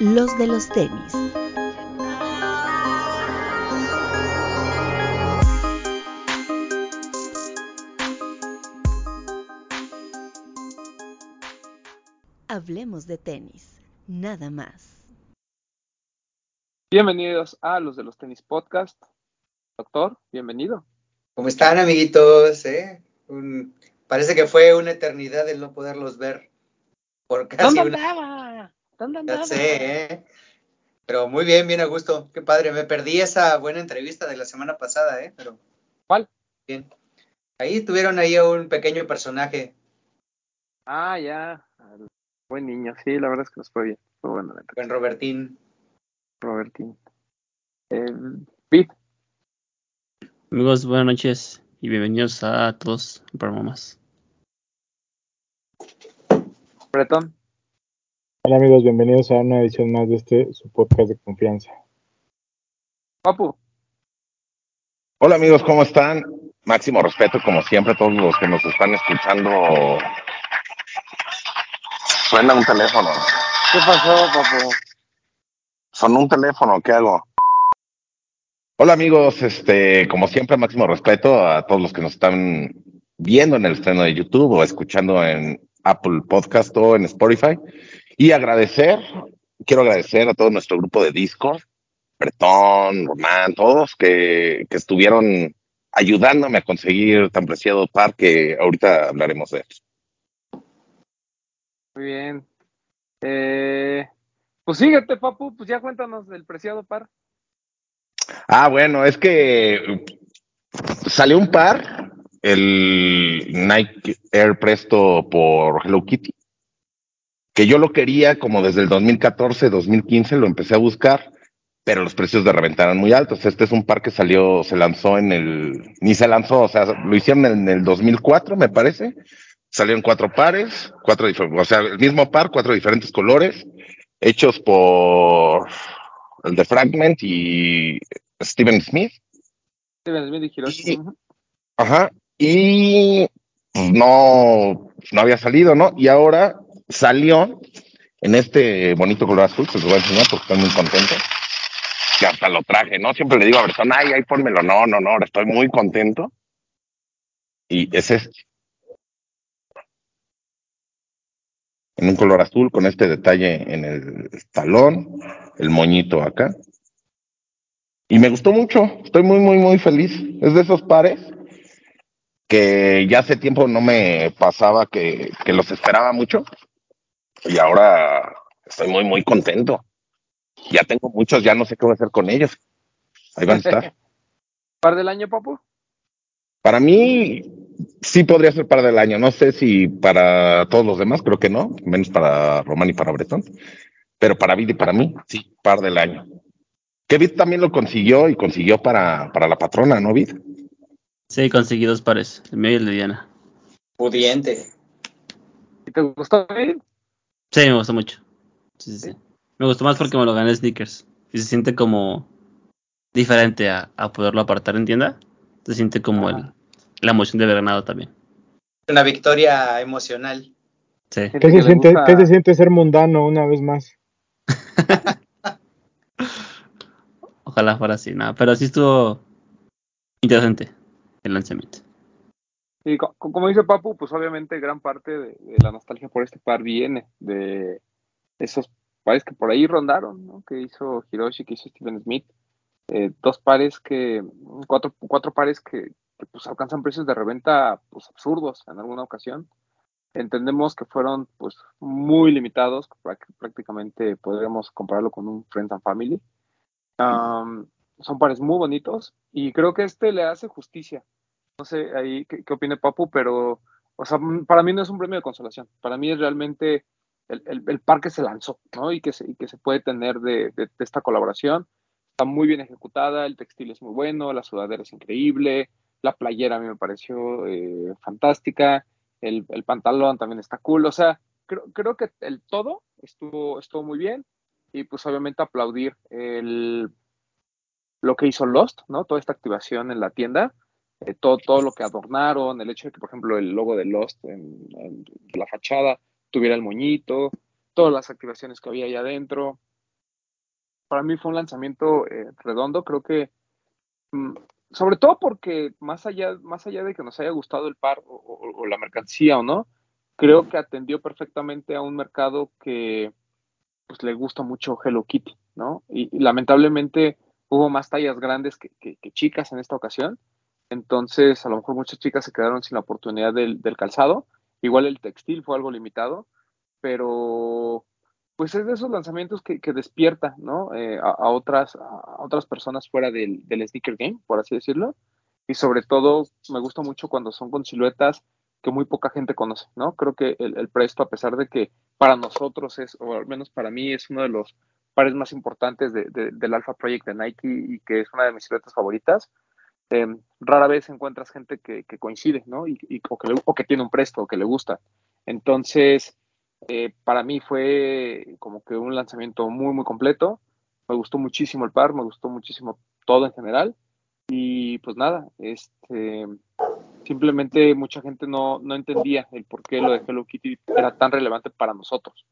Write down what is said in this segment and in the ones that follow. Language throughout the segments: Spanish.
los de los tenis. Hablemos de tenis, nada más. Bienvenidos a los de los tenis podcast. Doctor, bienvenido. ¿Cómo están, amiguitos? ¿Eh? parece que fue una eternidad el no poderlos ver. Por casi ¿Dónde? ¿Dónde andaba? Ya sé, ¿eh? Pero muy bien, bien a gusto. Qué padre. Me perdí esa buena entrevista de la semana pasada, ¿eh? Pero. ¿Cuál? Bien. Ahí tuvieron ahí a un pequeño personaje. Ah, ya. Buen niño. Sí, la verdad es que nos fue bien. Fue bueno. Buen Robertín. Robertín. Eh, Pete. Amigos, buenas noches y bienvenidos a todos para más. Bretón. Hola amigos, bienvenidos a una edición más de este su podcast de confianza. Papu. Hola amigos, ¿cómo están? Máximo respeto, como siempre, a todos los que nos están escuchando. Suena un teléfono. ¿Qué pasó, papu? Sonó un teléfono, ¿qué hago? Hola amigos, este, como siempre, máximo respeto a todos los que nos están viendo en el estreno de YouTube o escuchando en Apple Podcast o en Spotify. Y agradecer, quiero agradecer a todo nuestro grupo de Discord, Bretón, Román, todos que, que estuvieron ayudándome a conseguir tan preciado par que ahorita hablaremos de él. Muy bien. Eh, pues síguete, Papu, pues ya cuéntanos del preciado par. Ah, bueno, es que salió un par, el Nike Air Presto por Hello Kitty, que yo lo quería como desde el 2014, 2015, lo empecé a buscar, pero los precios de reventa eran muy altos. Este es un par que salió, se lanzó en el, ni se lanzó, o sea, lo hicieron en el 2004, me parece. Salieron cuatro pares, cuatro, o sea, el mismo par, cuatro diferentes colores, hechos por el de Fragment y Steven Smith. Steven Smith y Hiroshi. ajá. Y pues, no, no había salido, ¿no? Y ahora salió en este bonito color azul, se los voy a enseñar porque estoy muy contento. Que hasta lo traje, ¿no? Siempre le digo a Bertón, ay, ay, pónmelo. No, no, no, estoy muy contento. Y es este. En un color azul con este detalle en el talón, el moñito acá. Y me gustó mucho, estoy muy, muy, muy feliz. Es de esos pares que ya hace tiempo no me pasaba que, que los esperaba mucho. Y ahora estoy muy, muy contento. Ya tengo muchos, ya no sé qué voy a hacer con ellos. Ahí van a estar. ¿Par del año, papu? Para mí, sí podría ser par del año. No sé si para todos los demás, creo que no, menos para Román y para Bretón. Pero para Vid y para mí, sí, par del año. Que Vid también lo consiguió y consiguió para, para la patrona, ¿no, Vid? Sí, conseguí dos pares, el mío y el de Diana. Pudiente. ¿Y te gustó, Vid? Sí, me gustó mucho. Sí, sí, sí. Me gustó más porque me lo gané sneakers. Y se siente como diferente a, a poderlo apartar en tienda. Se siente como el, la emoción de haber ganado también. Una victoria emocional. Sí. ¿Qué se, siente, ¿Qué se siente ser mundano una vez más? Ojalá fuera así, nada, pero sí estuvo interesante el lanzamiento. Como dice Papu, pues obviamente gran parte de, la nostalgia por este par viene de esos pares que por ahí rondaron, ¿no? Que hizo Hiroshi, que hizo Steven Smith. Eh, dos pares que, cuatro, cuatro pares que, pues alcanzan precios de reventa pues absurdos en alguna ocasión. Entendemos que fueron pues muy limitados, prácticamente podríamos compararlo con un Friends and Family son pares muy bonitos y creo que este le hace justicia. No sé ahí qué, opine Papu, pero o sea, para mí no es un premio de consolación. Para mí es realmente el, el, par que se lanzó ¿no? y, que se, y que se puede tener de, esta colaboración. Está muy bien ejecutada, el textil es muy bueno, la sudadera es increíble, la playera a mí me pareció eh, fantástica, el, el, pantalón también está cool. O sea, creo, creo que el todo estuvo, estuvo muy bien y pues obviamente aplaudir el, lo que hizo Lost, ¿no? Toda esta activación en la tienda, eh, todo, todo lo que adornaron, el hecho de que, por ejemplo, el logo de Lost en, la fachada tuviera el moñito, todas las activaciones que había ahí adentro. para mí fue un lanzamiento eh, redondo, creo que mm, sobre todo porque más allá, más allá de que nos haya gustado el par o, la mercancía o no, creo que atendió perfectamente a un mercado que pues le gusta mucho Hello Kitty, ¿no? Y, y lamentablemente hubo más tallas grandes que, que- que chicas en esta ocasión, entonces a lo mejor muchas chicas se quedaron sin la oportunidad del, del calzado, igual el textil fue algo limitado, pero pues es de esos lanzamientos que, que despierta, ¿no? Eh, a, a otras, a otras personas fuera del, del sneaker game, por así decirlo. Y sobre todo me gusta mucho cuando son con siluetas que muy poca gente conoce, ¿no? Creo que el, el Presto, a pesar de que para nosotros es, o al menos para mí, es uno de los pares más importantes de- de- del Alpha Project de Nike y que es una de mis siluetas favoritas, eh, rara vez encuentras gente que, coincide, ¿no? Y, o, que tiene un Presto, o que le gusta. Entonces, eh, para mí fue como que un lanzamiento muy, muy completo. Me gustó muchísimo el par, me gustó muchísimo todo en general. Y pues nada, este, simplemente mucha gente no, no entendía el por qué lo de Hello Kitty era tan relevante para nosotros.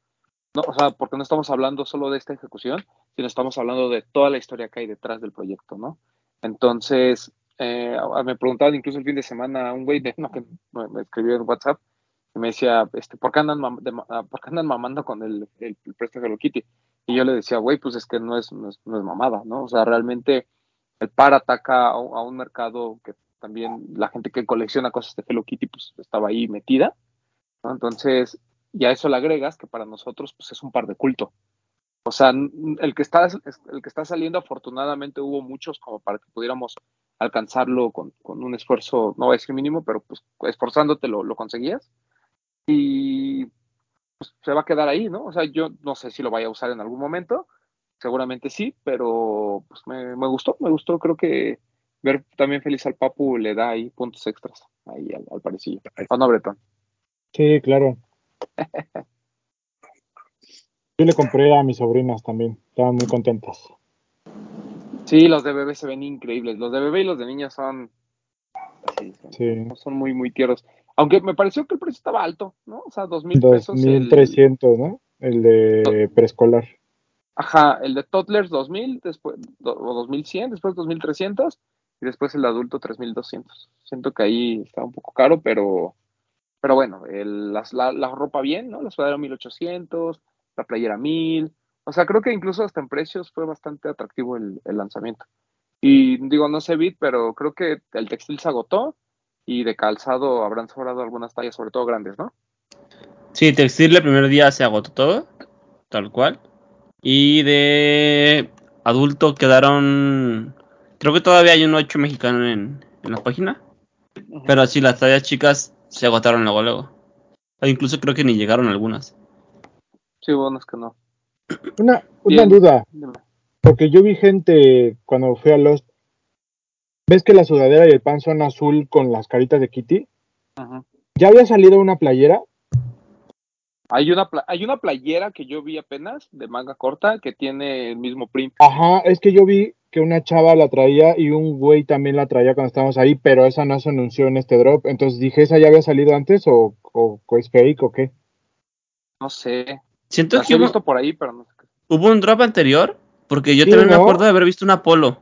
No, o sea, porque no estamos hablando solo de esta ejecución, sino estamos hablando de toda la historia que hay detrás del proyecto, ¿no? Entonces, eh, me preguntaban incluso el fin de semana un güey de, no, que me, escribió en WhatsApp y me decía, este, ¿por qué andan, de- ah, ¿por qué andan mamando con el, el, el Hello Kitty? Y yo le decía, güey, pues es que no es, no es, no es mamada, ¿no? O sea, realmente el par ataca a, a un mercado que también la gente que colecciona cosas de Hello Kitty, pues estaba ahí metida, ¿no? Entonces, y a eso le agregas que para nosotros, pues es un par de culto. O sea, el que está, el que está saliendo, afortunadamente hubo muchos como para que pudiéramos alcanzarlo con, con un esfuerzo, no voy a decir mínimo, pero pues esforzándote lo, lo conseguías. Y pues, se va a quedar ahí, ¿no? O sea, yo no sé si lo vaya a usar en algún momento, seguramente sí, pero pues me, me gustó, me gustó, creo que ver también feliz al Papu le da ahí puntos extras ahí al, al parecillo. ¿O no, Bretón? Sí, claro. Yo le compré a mis sobrinas también. Estaban muy contentas. Sí, los de bebé se ven increíbles. Los de bebé y los de niña son, sí, son, Sí. son muy, muy tiernos. Aunque me pareció que el precio estaba alto, ¿no? O sea, dos mil pesos. el- 2300, ¿no? El de preescolar. Ajá, el de Toddlers 2000, después, do- o 2100, después 2300 y después el de adulto 3200. Siento que ahí está un poco caro, pero, pero bueno, el- las- la, la ropa bien, ¿no? La sudadera 1800, la playera 1000. O sea, creo que incluso hasta en precios fue bastante atractivo el, el lanzamiento. Y digo, no sé Bit, pero creo que el textil se agotó y de calzado habrán sobrado algunas tallas, sobre todo grandes, ¿no? Sí, textil el primer día se agotó todo, tal cual. Y de adulto quedaron. Creo que todavía hay un 8 mexicano en, en la página. Pero sí, las tallas chicas se agotaron luego, luego. O incluso creo que ni llegaron algunas. Sí, bueno, es que no. Una, una duda, porque yo vi gente cuando fui a Lost. ¿Ves que la sudadera y el pan son azul con las caritas de Kitty? Ajá. ¿Ya había salido una playera? Hay una, pla- hay una playera que yo vi apenas de manga corta que tiene el mismo print. Ajá, es que yo vi que una chava la traía y un güey también la traía cuando estábamos ahí, pero esa no se anunció en este drop. Entonces dije, ¿esa ya había salido antes o, o, o es fake o qué? No sé. Siento Las que he hubo, visto por ahí, pero no sé. qué. hubo un drop anterior. Porque yo Sí, también me acuerdo de haber visto una polo.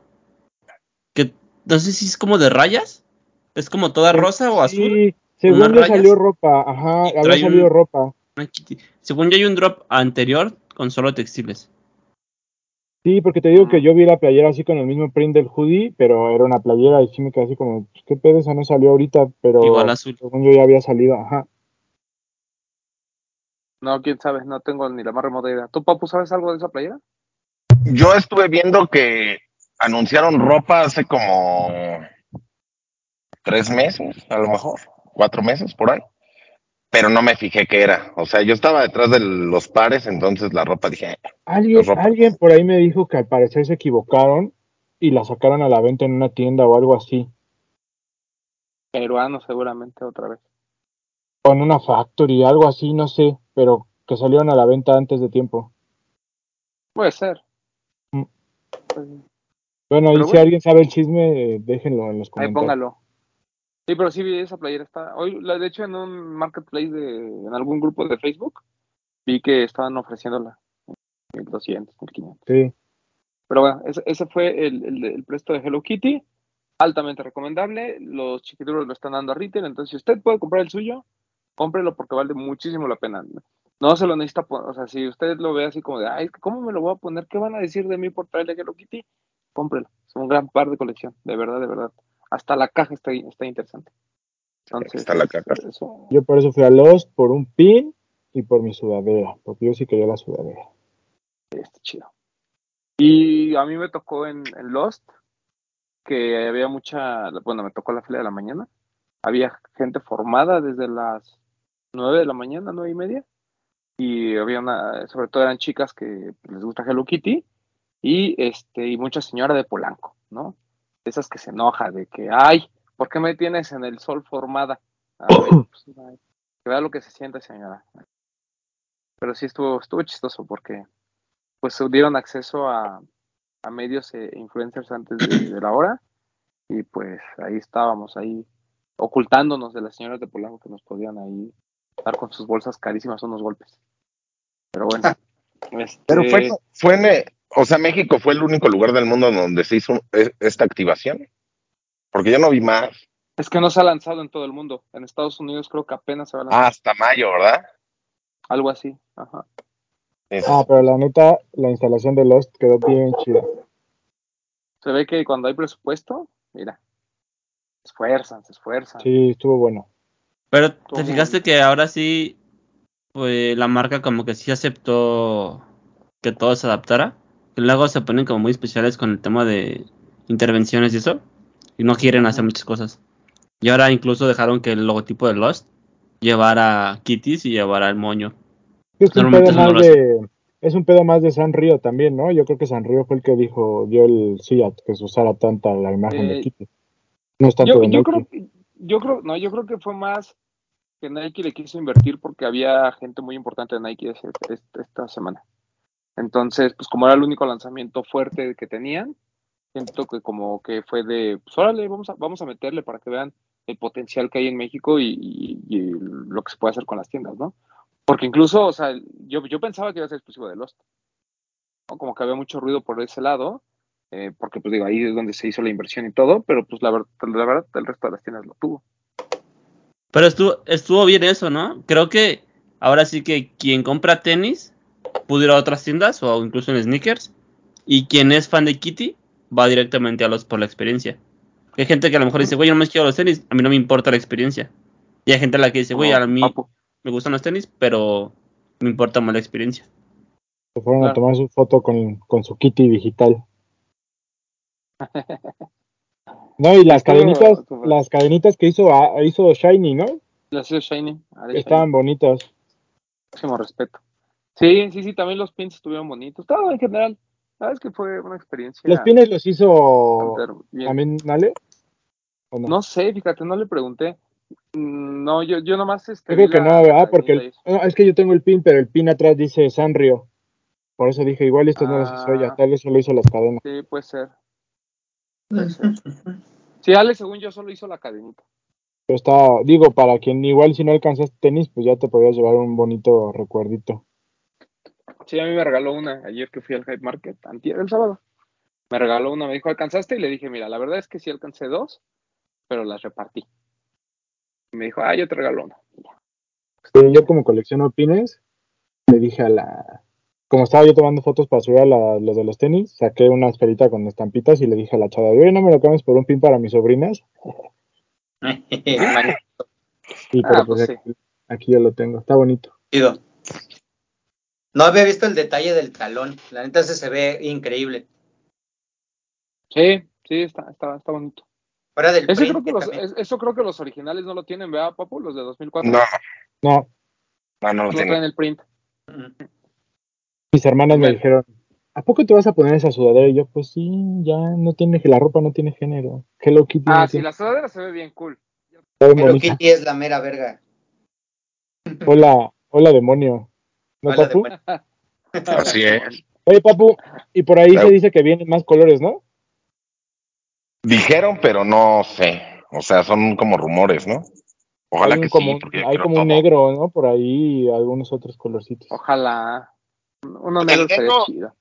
Que no sé si es como de rayas. Es como toda rosa o azul. Sí, según rayas. salió ropa, ajá, había salido un- ropa. Según yo hay un drop anterior con solo textiles. Sí, porque te digo Ujú. que yo vi la playera así con el mismo print del hoodie, pero era una playera y sí me quedé así como, pues, ¿qué pedo? Esa no salió ahorita, pero Igual azul. según yo ya había salido, ajá. No, quién sabe, no tengo ni la más remota idea. ¿Tú, Papu, sabes algo de esa playera? Yo estuve viendo que anunciaron ropa hace como tres meses, a lo mejor, cuatro meses por ahí. Pero no me fijé qué era. O sea, yo estaba detrás de los pares, entonces la ropa dije, "Eh, Alguien, ropa. alguien por ahí me dijo que al parecer se equivocaron y la sacaron a la venta en una tienda o algo así, Peruano, seguramente, otra vez. O en una factory, algo así, no sé, pero que salieron a la venta antes de tiempo. Puede ser. Mm. Pues, Bueno, y si alguien sabe el chisme, déjenlo en los ahí comentarios. póngalo. Sí, pero sí vi esa playera. Está, hoy, la, de hecho, en un marketplace, de, en algún grupo de Facebook, vi que estaban ofreciéndola. 1200, 1500. Sí. Pero bueno, ese, ese fue el, el, el presto de Hello Kitty. Altamente recomendable. Los chiquituros lo están dando a retail. Entonces, si usted puede comprar el suyo, cómprelo porque vale muchísimo la pena. No se lo necesita, o sea, si usted lo ve así como de, ay, ¿cómo me lo voy a poner? ¿Qué van a decir de mí por traerle Hello Kitty? Cómprelo. Es un gran par de colección, de verdad, de verdad. Hasta la caja está, está interesante. Entonces, Está la caja. eso- Yo por eso fui a Lost por un pin y por mi sudadera, porque yo sí quería la sudadera. está chido. Y a mí me tocó en, en Lost que había mucha, bueno, me tocó la fila de la mañana. Había gente formada desde las nueve de la mañana, nueve y media. Y había una, sobre todo eran chicas que les gusta Hello Kitty y este, y mucha señora de Polanco, ¿no? Esas que se enoja de que, ay, ¿por qué me tienes en el sol formada? Pues, ay, que vea lo que se siente, señora. Pero sí estuvo, estuvo chistoso porque pues dieron acceso a, a medios e influencers antes de, de la hora y pues ahí estábamos, ahí ocultándonos de las señoras de Polanco que nos podían ahí dar con sus bolsas carísimas unos golpes. Pero bueno. este, Pero fue, fue en, o sea, México fue el único lugar del mundo donde se hizo e- esta activación. Porque yo no vi más. Es que no se ha lanzado en todo el mundo. En Estados Unidos creo que apenas se va a lanzar. Ah, hasta mayo, ¿verdad? Algo así. Ajá. Ah, pero la neta, la instalación de Lost quedó bien chida. Se ve que cuando hay presupuesto, mira, se esfuerzan, se esfuerzan. Sí, estuvo bueno. Pero te ¿Cómo? fijaste que ahora sí, pues la marca como que sí aceptó que todo se adaptara. Que luego se ponen como muy especiales con el tema de intervenciones y eso. Y no quieren hacer muchas cosas. Y ahora incluso dejaron que el logotipo de Lost llevara kitties y llevara el moño. Es un pedo más de, es un pedo más de San Río también, ¿no? Yo creo que San Río fue el que dijo, dio el sí a que se usara tanta la imagen de Eh, Kitty. No es tanto Yo, de yo creo que, yo creo, no, yo creo que fue más que Nike le quiso invertir porque había gente muy importante de Nike esta semana. Entonces, pues como era el único lanzamiento fuerte que tenían, siento que como que fue de, pues órale, vamos a, vamos a meterle para que vean el potencial que hay en México y lo que se puede hacer con las tiendas, ¿no? Porque incluso, o sea, yo, yo pensaba que iba a ser exclusivo de Lost. ¿no? Como que había mucho ruido por ese lado, eh, porque pues digo, ahí es donde se hizo la inversión y todo, pero pues la, ver- la verdad, el resto de las tiendas lo tuvo. Pero estuvo, estuvo bien eso, ¿no? Creo que ahora sí que quien compra tenis puede ir a otras tiendas o incluso en sneakers. Y quien es fan de Kitty va directamente a los por la experiencia. Hay gente que a lo mejor dice, güey, yo no me quiero los tenis, a mí no me importa la experiencia. Y hay gente a la que dice, güey, a mí Papu. me gustan los tenis, pero me importa más la experiencia. Se fueron a tomar su foto con, con su Kitty digital. No, y las cadenitas, las cadenitas que hizo, ah, hizo Shiny, ¿no? Le hacía Shiny. Estaban Shiny. bonitas. Máximo respeto. Sí, sí, sí, también los pins estuvieron bonitos. Todo en general. Sabes que fue una experiencia. ¿Los pines los hizo también Ale? ¿O no? No sé, fíjate, no le pregunté. No, yo, yo nomás este, Yo creo que no. Porque el- no, es que yo tengo el pin, pero el pin atrás dice Sanrio. Por eso dije, igual esto no las hizo ella, Ah. tal vez solo hizo las cadenas. Sí, puede ser. Puede ser. Sí, Ale, según yo, solo hizo la cadenita. Pero está, digo, para quien igual si no alcanzas tenis, pues ya te podías llevar un bonito recuerdito. Sí, a mí me regaló una ayer que fui al Hype Market, antier, el sábado. Me regaló una, me dijo, ¿alcanzaste? Y le dije, mira, la verdad es que sí alcancé dos, pero las repartí. Y me dijo, ah, yo te regalo una. Sí, yo como colecciono pines, le dije a la... Como estaba yo tomando fotos para subir a la- los de los tenis, saqué una esferita con estampitas y le dije a la chava, oye, no me lo cambies por un pin para mis sobrinas. Y pero Ah, pues, pues sí. aquí, aquí yo lo tengo, está bonito. Chido. No había visto el detalle del talón. La neta ese se ve increíble. Sí, sí, está, está, está bonito. Fuera del Ese creo que los, eso creo que los originales no lo tienen, ¿verdad, Papu? Los de 2004. No, No, no, no lo no tiene. traen el print. Mm. Mis hermanas me dijeron, ¿a poco te vas a poner esa sudadera? Y yo, pues sí, ya no tiene, la ropa no tiene género. Hello Kitty Ah, no sí, tiene la sudadera se ve bien cool. bonita. Kitty es la mera verga. Hola, hola demonio. ¿No, Hola, papu? demonio. Así es. Oye, papu, y por ahí Claro. se dice que vienen más colores, ¿no? Dijeron, pero no sé. O sea, son como rumores, ¿no? Ojalá hay que como, sí, hay como un negro, ¿no? Por ahí algunos otros colorcitos. Ojalá. Uno El negro estaría negro- chido.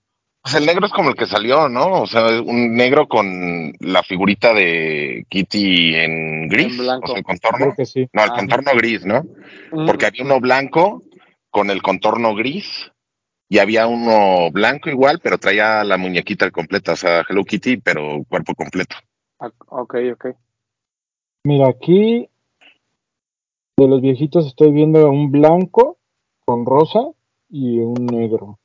Pues el negro es como el que salió, ¿no? O sea, un negro con la figurita de Kitty en gris, En blanco. o sea, el contorno. Creo que sí. No, el Ah. contorno gris, ¿no? Mm, Porque había uno blanco con el contorno gris y había uno blanco igual, pero traía la muñequita completa, o sea, Hello Kitty, pero cuerpo completo. ah, Ok, ok. Mira, aquí de los viejitos estoy viendo un blanco con rosa y un negro.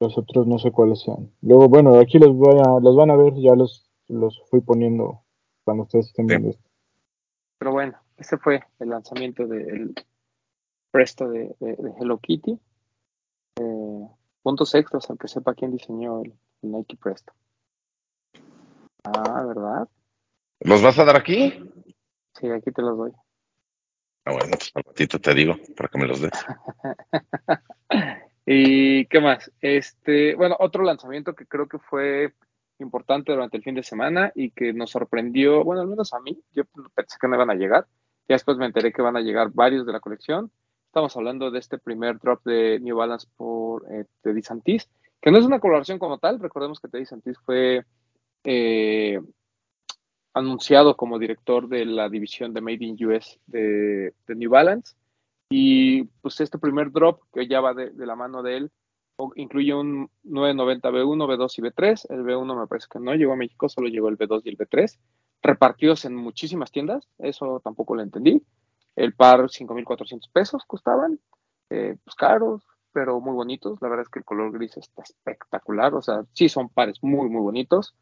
Los otros no sé cuáles sean. Luego, bueno, aquí los voy a, los van a ver, ya los, los fui poniendo cuando ustedes estén Sí. viendo esto. Pero bueno, ese fue el lanzamiento del Presto de, de- de Hello Kitty. Eh, puntos extras al que sepa quién diseñó el, el Nike Presto. Ah, ¿verdad? ¿Los vas a dar aquí? Sí, aquí te los doy. Ah, bueno, pues al ratito te digo para que me los des. ¿Y qué más? Este, bueno, otro lanzamiento que creo que fue importante durante el fin de semana y que nos sorprendió, bueno, al menos a mí, yo pensé que no iban a llegar, ya después me enteré que van a llegar varios de la colección. Estamos hablando de este primer drop de New Balance por eh, Teddy Santis, que no es una colaboración como tal, recordemos que Teddy Santis fue eh, anunciado como director de la división de Made in US de, de New Balance. Y pues este primer drop que ya va de, de la mano de él incluye un 990 B1, B2 y B3. El B1 me parece que no llegó a México, solo llegó el B2 y el B3. Repartidos en muchísimas tiendas, eso tampoco lo entendí. El par 5.400 pesos costaban, eh, pues caros, pero muy bonitos. La verdad es que el color gris está espectacular, o sea, sí son pares muy, muy bonitos.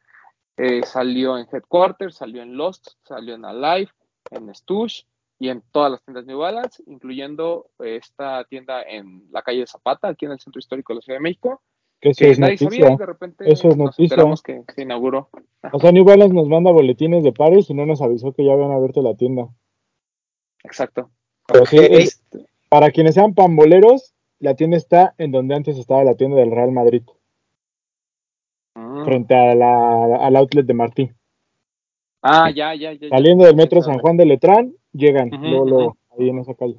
Eh, salió en Headquarters, salió en Lost, salió en Alive, en Stush y en todas las tiendas New Balance, incluyendo eh, esta tienda en la calle de Zapata, aquí en el centro histórico de la Ciudad de México, Que eso que es nadie noticia. sabía de repente Eso es nos noticia. enteramos que se inauguró. O sea, New Balance nos manda boletines de pares y no nos avisó que ya habían abierto la tienda. Exacto. Pero sí, Ok. es- para quienes sean pamboleros, la tienda está en donde antes estaba la tienda del Real Madrid. Frente a la, al outlet de Martí. Ah, ya, ya, ya. Saliendo del metro San. Juan de Letrán, llegan, luego, ahí en esa calle.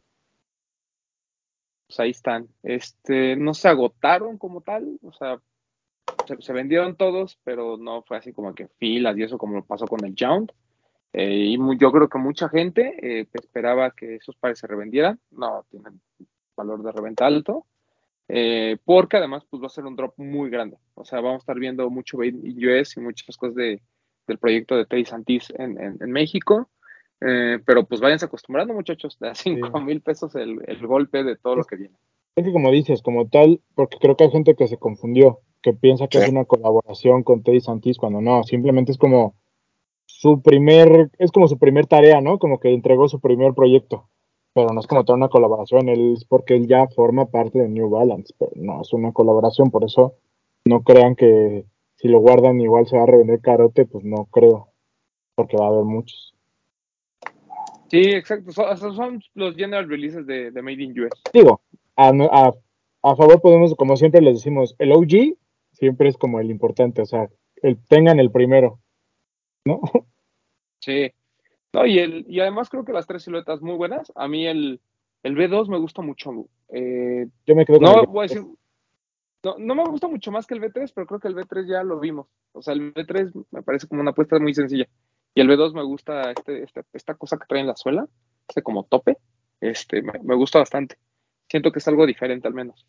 Pues ahí están. Este, no se agotaron como tal, o sea, se, se vendieron todos, pero no fue así como que filas y eso como pasó con el Jound. Eh, y yo creo que mucha gente eh, esperaba que esos pares se revendieran. No tienen valor de reventa alto. Eh, porque además pues va a ser un drop muy grande. O sea, vamos a estar viendo mucho US y muchas cosas de, del proyecto de Teddy Santis en, en, en México. Eh, pero pues váyanse acostumbrando, muchachos, de a 5 mil pesos el, el golpe de todo lo que viene. Es que como dices, como tal, porque creo que hay gente que se confundió, que piensa que Sí. es una colaboración con Teddy Santis cuando no, simplemente es como su primer, es como su primer tarea, ¿no? Como que entregó su primer proyecto, pero no es como tal una colaboración, él es porque él ya forma parte de New Balance, pero no es una colaboración, por eso no crean que si lo guardan igual se va a revender carote, pues no creo, porque va a haber muchos. Sí, exacto. Son, son los general releases de, de Made in US. Digo, a, a, a favor podemos, como siempre les decimos, el OG siempre es como el importante, o sea, el, tengan el primero, ¿no? Sí. No, y, el, y además creo que las tres siluetas muy buenas. A mí el, el B2 me gusta mucho. Eh, Yo me quedo con no el- voy a decir. No, no me gusta mucho más que el B3, pero creo que el B3 ya lo vimos. O sea, el B3 me parece como una apuesta muy sencilla. Y el B2 me gusta este, este- esta cosa que trae en la suela, este como tope. Este, me, me gusta bastante. Siento que es algo diferente al menos.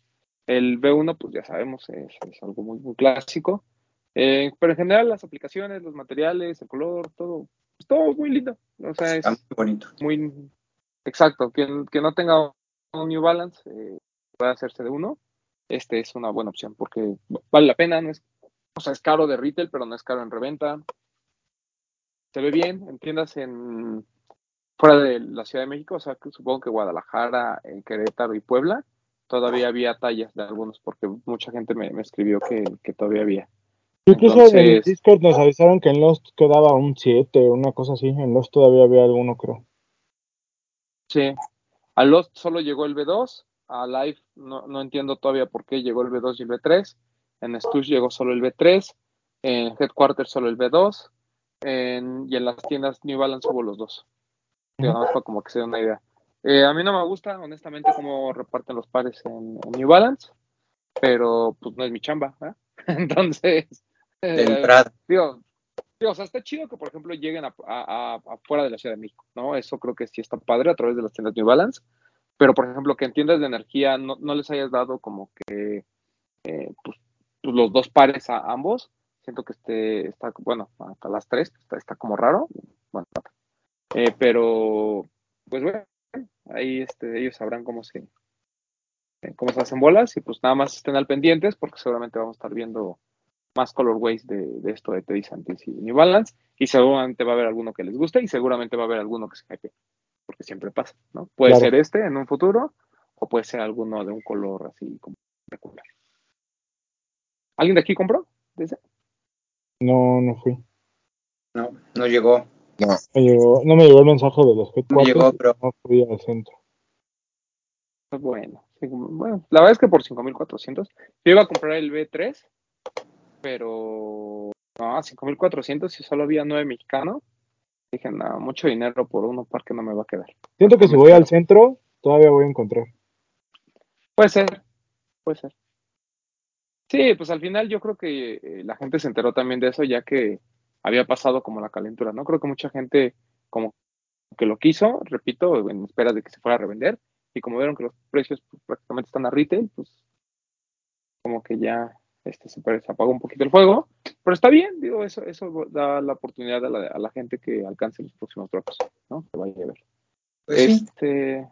El B1, pues ya sabemos, es, es algo muy, muy clásico. Eh, pero en general las aplicaciones, los materiales, el color, todo, pues, todo muy lindo. O sea, es muy bonito. muy exacto. Quien, que no tenga un New Balance eh, puede hacerse de uno. Este es una buena opción porque vale la pena. No es, o sea, es caro de retail, pero no es caro en reventa. Se ve bien en tiendas en fuera de la Ciudad de México, o sea, que supongo que Guadalajara, eh, Querétaro y Puebla, todavía había tallas de algunos, porque mucha gente me, me escribió que, que todavía había. Incluso en el Discord nos avisaron que en Lost quedaba un 7, una cosa así. En Lost todavía había alguno, creo. Sí. A Lost solo llegó el B2, a Live no, no entiendo todavía por qué llegó el B2 y el B3, en Stush llegó solo el B3, en Headquarters solo el B2, en- y en las tiendas New Balance hubo los dos. Más para como que se dé una idea. Eh, a mí no me gusta, honestamente, cómo reparten los pares en, en New Balance. pero pues no es mi chamba, ¿eh? Entonces, De eh, entrada. digo, digo, o sea, está chido que, por ejemplo, lleguen a, a- a- afuera de la Ciudad de México, ¿no? Eso creo que sí está padre a través de las tiendas New Balance, pero, por ejemplo, que en tiendas de energía no, no les hayas dado como que, eh, pues, pues, los dos pares a ambos, siento que este está, bueno, hasta las tres, está, está como raro, bueno, eh, pero, pues bueno, ahí este, ellos sabrán cómo se, cómo se hacen bolas y pues nada más estén al pendientes porque seguramente vamos a estar viendo más colorways de, de esto de Teddy Santis y New Balance y seguramente va a haber alguno que les guste y seguramente va a haber alguno que se hype porque siempre pasa, ¿no? Puede Claro. ser este en un futuro o puede ser alguno de un color así como peculiar. ¿Alguien de aquí compró? ¿Desde? No, no fui. No, no llegó. Me llegó- no me llegó el mensaje de los No headquarters. llegó, pero No fui al centro. Pues bueno, bueno, la verdad es que por 5400 yo iba a comprar el B3, pero no, 5400 si solo había 9 mexicanos. Dije, no, mucho dinero por uno par que no me va a quedar. Siento que si voy al centro, todavía voy a encontrar. Puede ser, puede ser. Sí, pues al final yo creo que eh, la gente se enteró también de eso ya que había pasado como la calentura, ¿no? Creo que mucha gente como que lo quiso, repito, en espera de que se fuera a revender y como vieron que los precios pues, prácticamente están a retail, pues como que ya este se, se apagó un poquito el fuego, pero está bien, digo, eso eso da la oportunidad a la, a la gente que alcance los próximos drops, ¿no? Que vaya a ver. pues sí. Este,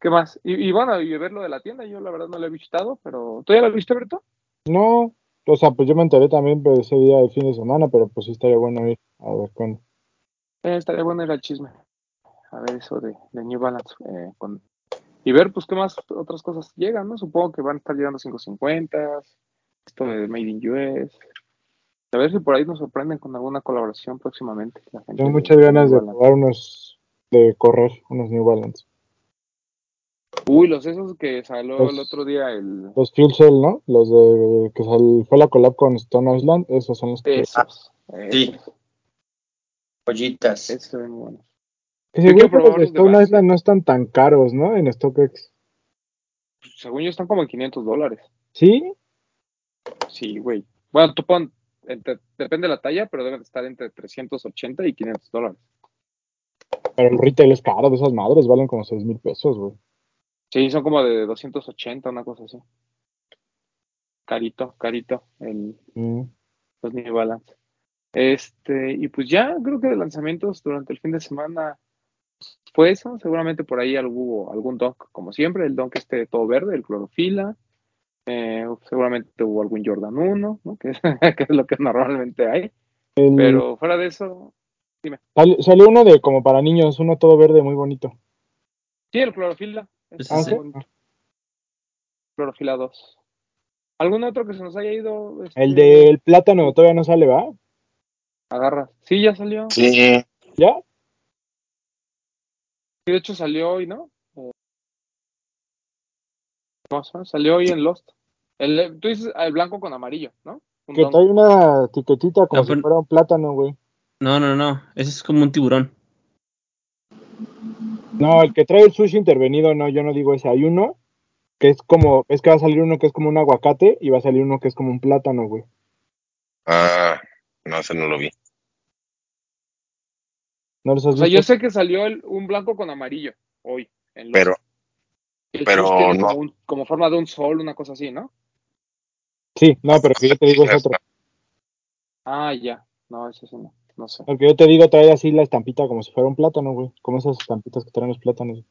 ¿qué más? Y, y bueno, y ver lo de la tienda, yo la verdad no lo he visitado, pero ¿tú ya lo viste, Berto? No, o sea, pues yo me enteré también pues, ese día de fin de semana, pero pues sí estaría bueno ir a ver cuándo. Eh, estaría bueno ir al chisme. A ver eso de, de New Balance. eh, con, y ver, pues, qué más otras cosas llegan, ¿no? Supongo que van a estar llegando 550, esto de Made in US. A ver si por ahí nos sorprenden con alguna colaboración próximamente. la gente Tengo muchas de ganas de probar unos, de correr unos New Balance. Uy, los esos que salió Los- el otro día, el... Los Fuel Cell, ¿no? Los de que sal- fue la collab con Stone Island, esos son los que... Esos. sí. Pollitas. esos se ven buenos. Que que los de Stone. Island no están tan caros, ¿no? En StockX. Según yo están como en 500 dólares. ¿Sí? Sí, güey. Bueno, tú pon, entre- depende de la talla, pero deben de estar entre 380 y 500 dólares. Pero el retail es caro de esas madres, valen como 6 mil pesos, güey. Sí, son como de 280, una cosa así. Carito, carito, el, Mm. los New Balance. Este, y pues ya creo que de lanzamientos durante el fin de semana fue eso. Seguramente por ahí hubo algún donk, como siempre, el donk este todo verde, el clorofila. Eh, seguramente hubo algún Jordan 1, ¿no? que, es, que es lo que normalmente hay. El- Pero fuera de eso, sal- salió uno de como para niños, uno todo verde muy bonito. sí, el clorofila. Sí. muy bonito. Clorofila 2. ¿Algún otro que se nos haya ido? este, El del plátano todavía no sale, ¿va? Agarra. Sí, ya salió. Sí, ¿Ya? Sí, de hecho salió hoy, ¿no? Eh, no, sa- salió hoy en Lost. El, tú dices el blanco con amarillo, ¿no? Un Que trae una etiquetita como Ah, si fuera un plátano, güey. No, no, no. Ese es como un tiburón. No, el que trae el sushi intervenido, no, yo no digo ese. Hay uno que es como, es que va a salir uno que es como un aguacate y va a salir uno que es como un plátano, güey. ah, no, ese no lo vi. ¿No los has O sea, visto? yo sé que salió el- un blanco con amarillo hoy en. Pero, pero no. como, un- como forma de un sol, una cosa así, ¿no? Sí, no, pero que yo te digo es otro. Ah, ya. No, eso sí no. No sé. El que yo te digo trae así la estampita como si fuera un plátano, güey. Como esas estampitas que traen los plátanos.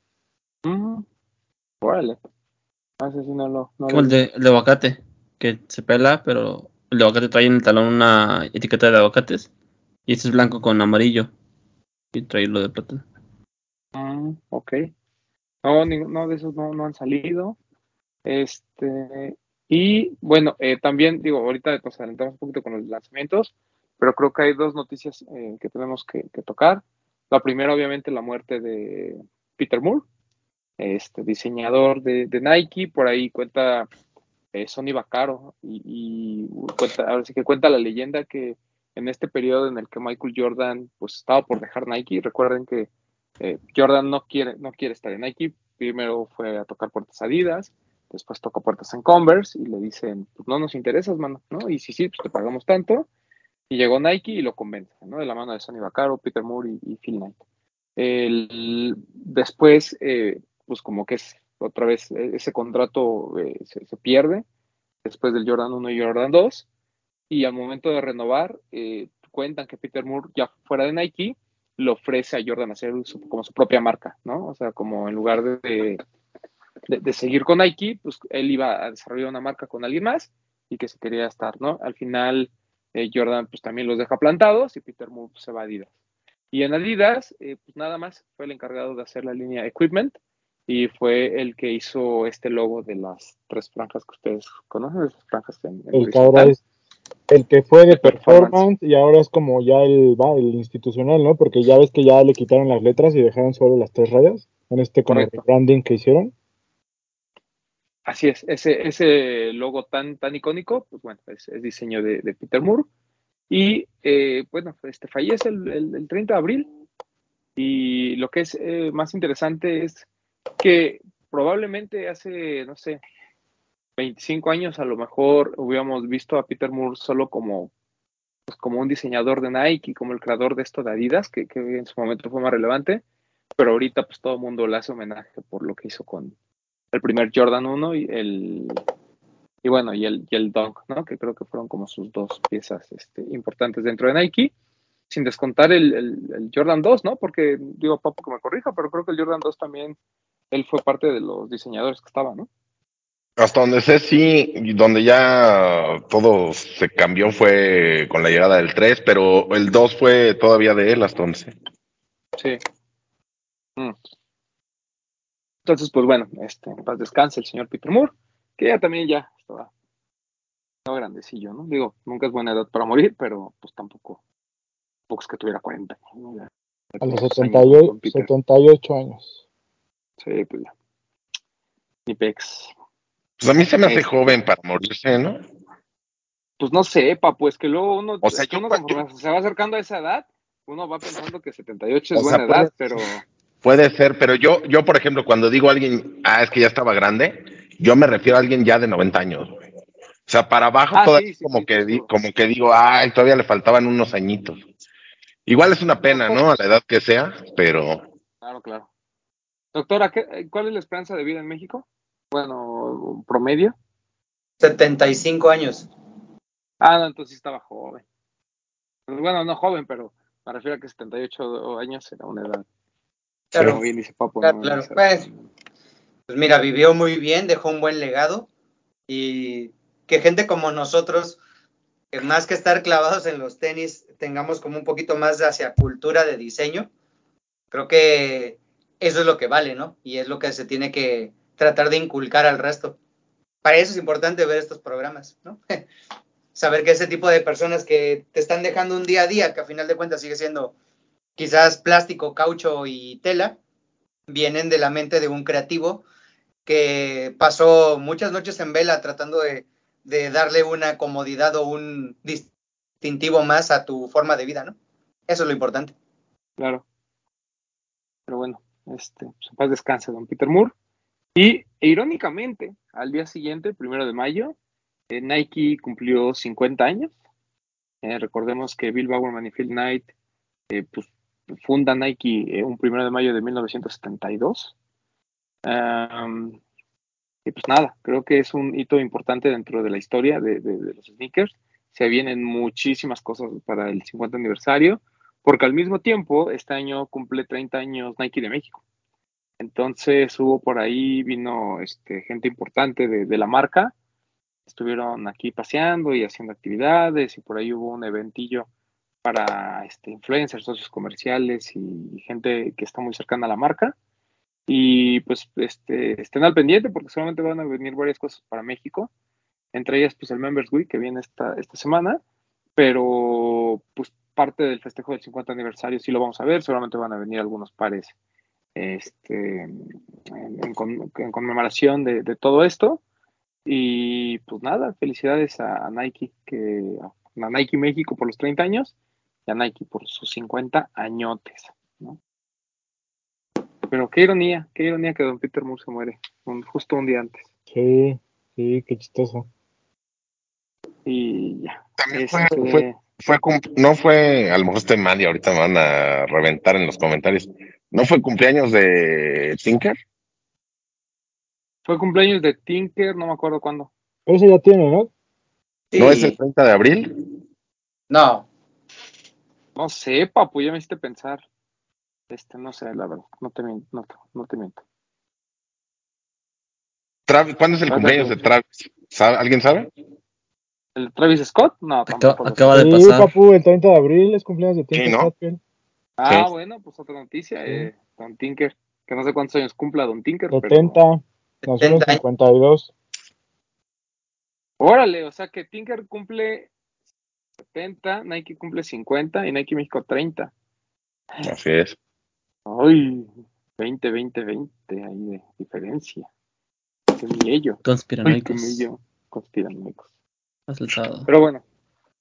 Mm, Órale. Ah, ese sí no lo. No Como lo el de, el de aguacate, que se pela, pero el de aguacate trae en el talón una etiqueta de aguacates. Y este es blanco con amarillo. Y trae lo de plátano. Mm, ok. No, no, de esos no, no han salido. Este, y bueno, eh, también digo, ahorita nos adelantamos un poquito con los lanzamientos, pero creo que hay dos noticias eh, que tenemos que, tocar. La primera, obviamente, la muerte de Peter Moore, este diseñador de, Nike, por ahí cuenta eh, Sonny Vaccaro y, cuenta, que cuenta la leyenda que en este periodo en el que Michael Jordan pues estaba por dejar Nike, recuerden que eh, Jordan no quiere, no quiere estar en Nike, primero fue a tocar puertas Adidas, Después toca puertas en Converse y le dicen, pues no nos interesas, mano, ¿no? Y si sí, pues te pagamos tanto. Y llegó Nike y lo convence, ¿no? De la mano de Sonny Vaccaro, Peter Moore y, Phil Knight. El, después, eh, pues como que es otra vez e, ese contrato eh, se, pierde después del Jordan 1 y Jordan 2. Y al momento de renovar, eh, cuentan que Peter Moore, ya fuera de Nike, le ofrece a Jordan hacer su, como su propia marca, ¿no? O sea, como en lugar de, de, seguir con Nike, pues él iba a desarrollar una marca con alguien más y que se quería estar, ¿no? Al final, eh, Jordan pues también los deja plantados y Peter Moore pues, se va a Adidas. Y en Adidas, eh, pues nada más fue el encargado de hacer la línea Equipment y fue el que hizo este logo de las tres franjas que ustedes conocen, esas franjas en, en el que ahora es el que fue de performance, performance, y ahora es como ya el, va, el institucional, ¿no? Porque ya ves que ya le quitaron las letras y dejaron solo las tres rayas en este como branding que hicieron. Así es, ese, ese logo tan, tan icónico, pues bueno, es, diseño de, Peter Moore. Y eh, bueno, este fallece el, 30 de abril. Y lo que es eh, más interesante es que probablemente hace, no sé, 25 años a lo mejor hubiéramos visto a Peter Moore solo como, pues como un diseñador de Nike, como el creador de esto de Adidas, que, que en su momento fue más relevante, pero ahorita pues todo el mundo le hace homenaje por lo que hizo con el primer Jordan 1 y el y bueno, y el, y el Dunk, ¿no? Que creo que fueron como sus dos piezas este, importantes dentro de Nike, sin descontar el, el, el, Jordan 2, ¿no? Porque digo, Papo que me corrija, pero creo que el Jordan 2 también, él fue parte de los diseñadores que estaban, ¿no? Hasta donde sé, sí, donde ya todo se cambió fue con la llegada del 3, pero el 2 fue todavía de él hasta donde sé. Sí. Mm. Entonces, pues bueno, este, en paz descanse el señor Peter Moore, que ya también ya estaba, estaba grandecillo, ¿no? Digo, nunca es buena edad para morir, pero pues tampoco, tampoco es que tuviera 40 ¿no? Ya, A los 78 años, 78 años. Sí, pues ya. Ni pex. Pues a mí se me hace joven para morirse, ¿no? Pues no sé, pa, pues que luego uno, o sea, yo, uno yo, se va acercando a esa edad, uno va pensando que 78 es buena sea, edad, puede, pero... Puede ser, pero yo, yo, por ejemplo, cuando digo a alguien, ah, es que ya estaba grande, yo me refiero a alguien ya de 90 años, güey. O sea, para abajo Ah, todavía sí, sí, como, sí, que sí, di- seguro. como que digo, ay, todavía le faltaban unos añitos. Igual es una pena, ¿no? A la edad que sea, pero Claro, claro. Doctora, ¿qué, ¿cuál es la esperanza de vida en México? Bueno, promedio. 75 años. Ah, no, entonces sí estaba joven. Bueno, no joven, pero me refiero a que 78 años era una edad. Claro. Como bien dice Papo, Claro, ¿no? claro. Pues, Pues mira, vivió muy bien, dejó un buen legado y que gente como nosotros, que más que estar clavados en los tenis, tengamos como un poquito más hacia cultura de diseño. Creo que eso es lo que vale, ¿no? Y es lo que se tiene que tratar de inculcar al resto. Para eso es importante ver estos programas, ¿no? Saber que ese tipo de personas que te están dejando un día a día, que a final de cuentas sigue siendo quizás plástico, caucho y tela, vienen de la mente de un creativo que pasó muchas noches en vela tratando de, darle una comodidad o un distintivo más a tu forma de vida, ¿no? Eso es lo importante. Claro. Pero bueno, este, pues paz descanse, don Peter Moore. Y irónicamente, al día siguiente, primero de mayo, eh, Nike cumplió 50 años. Eh, recordemos que Bill Bowerman y Phil Knight eh, pues, funda Nike eh, un primero de mayo de 1972. Um, y pues nada, creo que es un hito importante dentro de la historia de, los sneakers. Se vienen muchísimas cosas para el 50 aniversario, porque al mismo tiempo este año cumple 30 años Nike de México. Entonces hubo por ahí, vino este, gente importante de, de la marca, estuvieron aquí paseando y haciendo actividades y por ahí hubo un eventillo para este, influencers, socios comerciales y gente que está muy cercana a la marca. Y pues este, estén al pendiente porque solamente van a venir varias cosas para México, entre ellas pues el Members Week que viene esta, esta semana, pero pues parte del festejo del 50 aniversario sí lo vamos a ver, seguramente van a venir algunos pares este, en, en, en conmemoración de, de, todo esto. Y pues nada, felicidades a, a Nike, que, a Nike México por los 30 años y a Nike por sus 50 añotes. ¿no? Pero qué ironía, qué ironía que don Peter Moore se muere un, justo un día antes. Sí, sí, qué chistoso. Y ya. También fue, Este, fue, no fue, a lo mejor estoy mal y ahorita me van a reventar en los comentarios. ¿No fue cumpleaños de Tinker? fue cumpleaños de Tinker, no me acuerdo cuándo. Ese ya tiene, ¿no? Sí. ¿No es el 30 de abril? No, No sé, papu, ya me hiciste pensar. Este, no sé, la verdad, no te miento, no, te- no te miento. Travis, ¿Cuándo es el cumpleaños de Travis? ¿Sabe- ¿Alguien sabe? ¿El Travis Scott? No, Acaba, tampoco. acaba de Sí, pasar. papu, el 30 de abril es cumpleaños de Tinker ¿no? Hatfield. Ah, Sí. bueno, pues otra noticia, eh, Don Tinker, que no sé cuántos años cumpla Don Tinker, 70, pero... nació en el 70. 52. Órale, o sea que Tinker cumple 70, Nike cumple 50 y Nike México 30. Así es. Ay, 20, 20, 20, ahí de diferencia. Qué miello. Ay, qué Conspiranoicos. miello. Conspiranoicos. Pero bueno,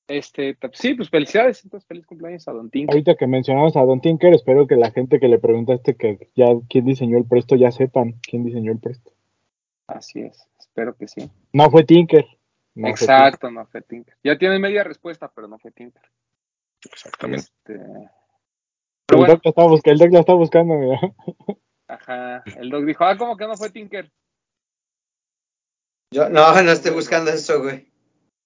este, sí, pues felicidades, entonces feliz cumpleaños a Don Tinker. Ahorita que mencionamos a Don Tinker, espero que la gente que le preguntaste que ya quién diseñó el Presto ya sepan quién diseñó el Presto. Así es, espero que sí. No fue Tinker. No fue Exacto, no fue Tinker. Ya tienen media respuesta, pero no fue Tinker. Exactamente. Este, pero el, bueno, doc la está buscando, el doc la está buscando, mira. ajá, el dog dijo, ah, ¿cómo que no fue Tinker? yo no, no estoy buscando eso, güey.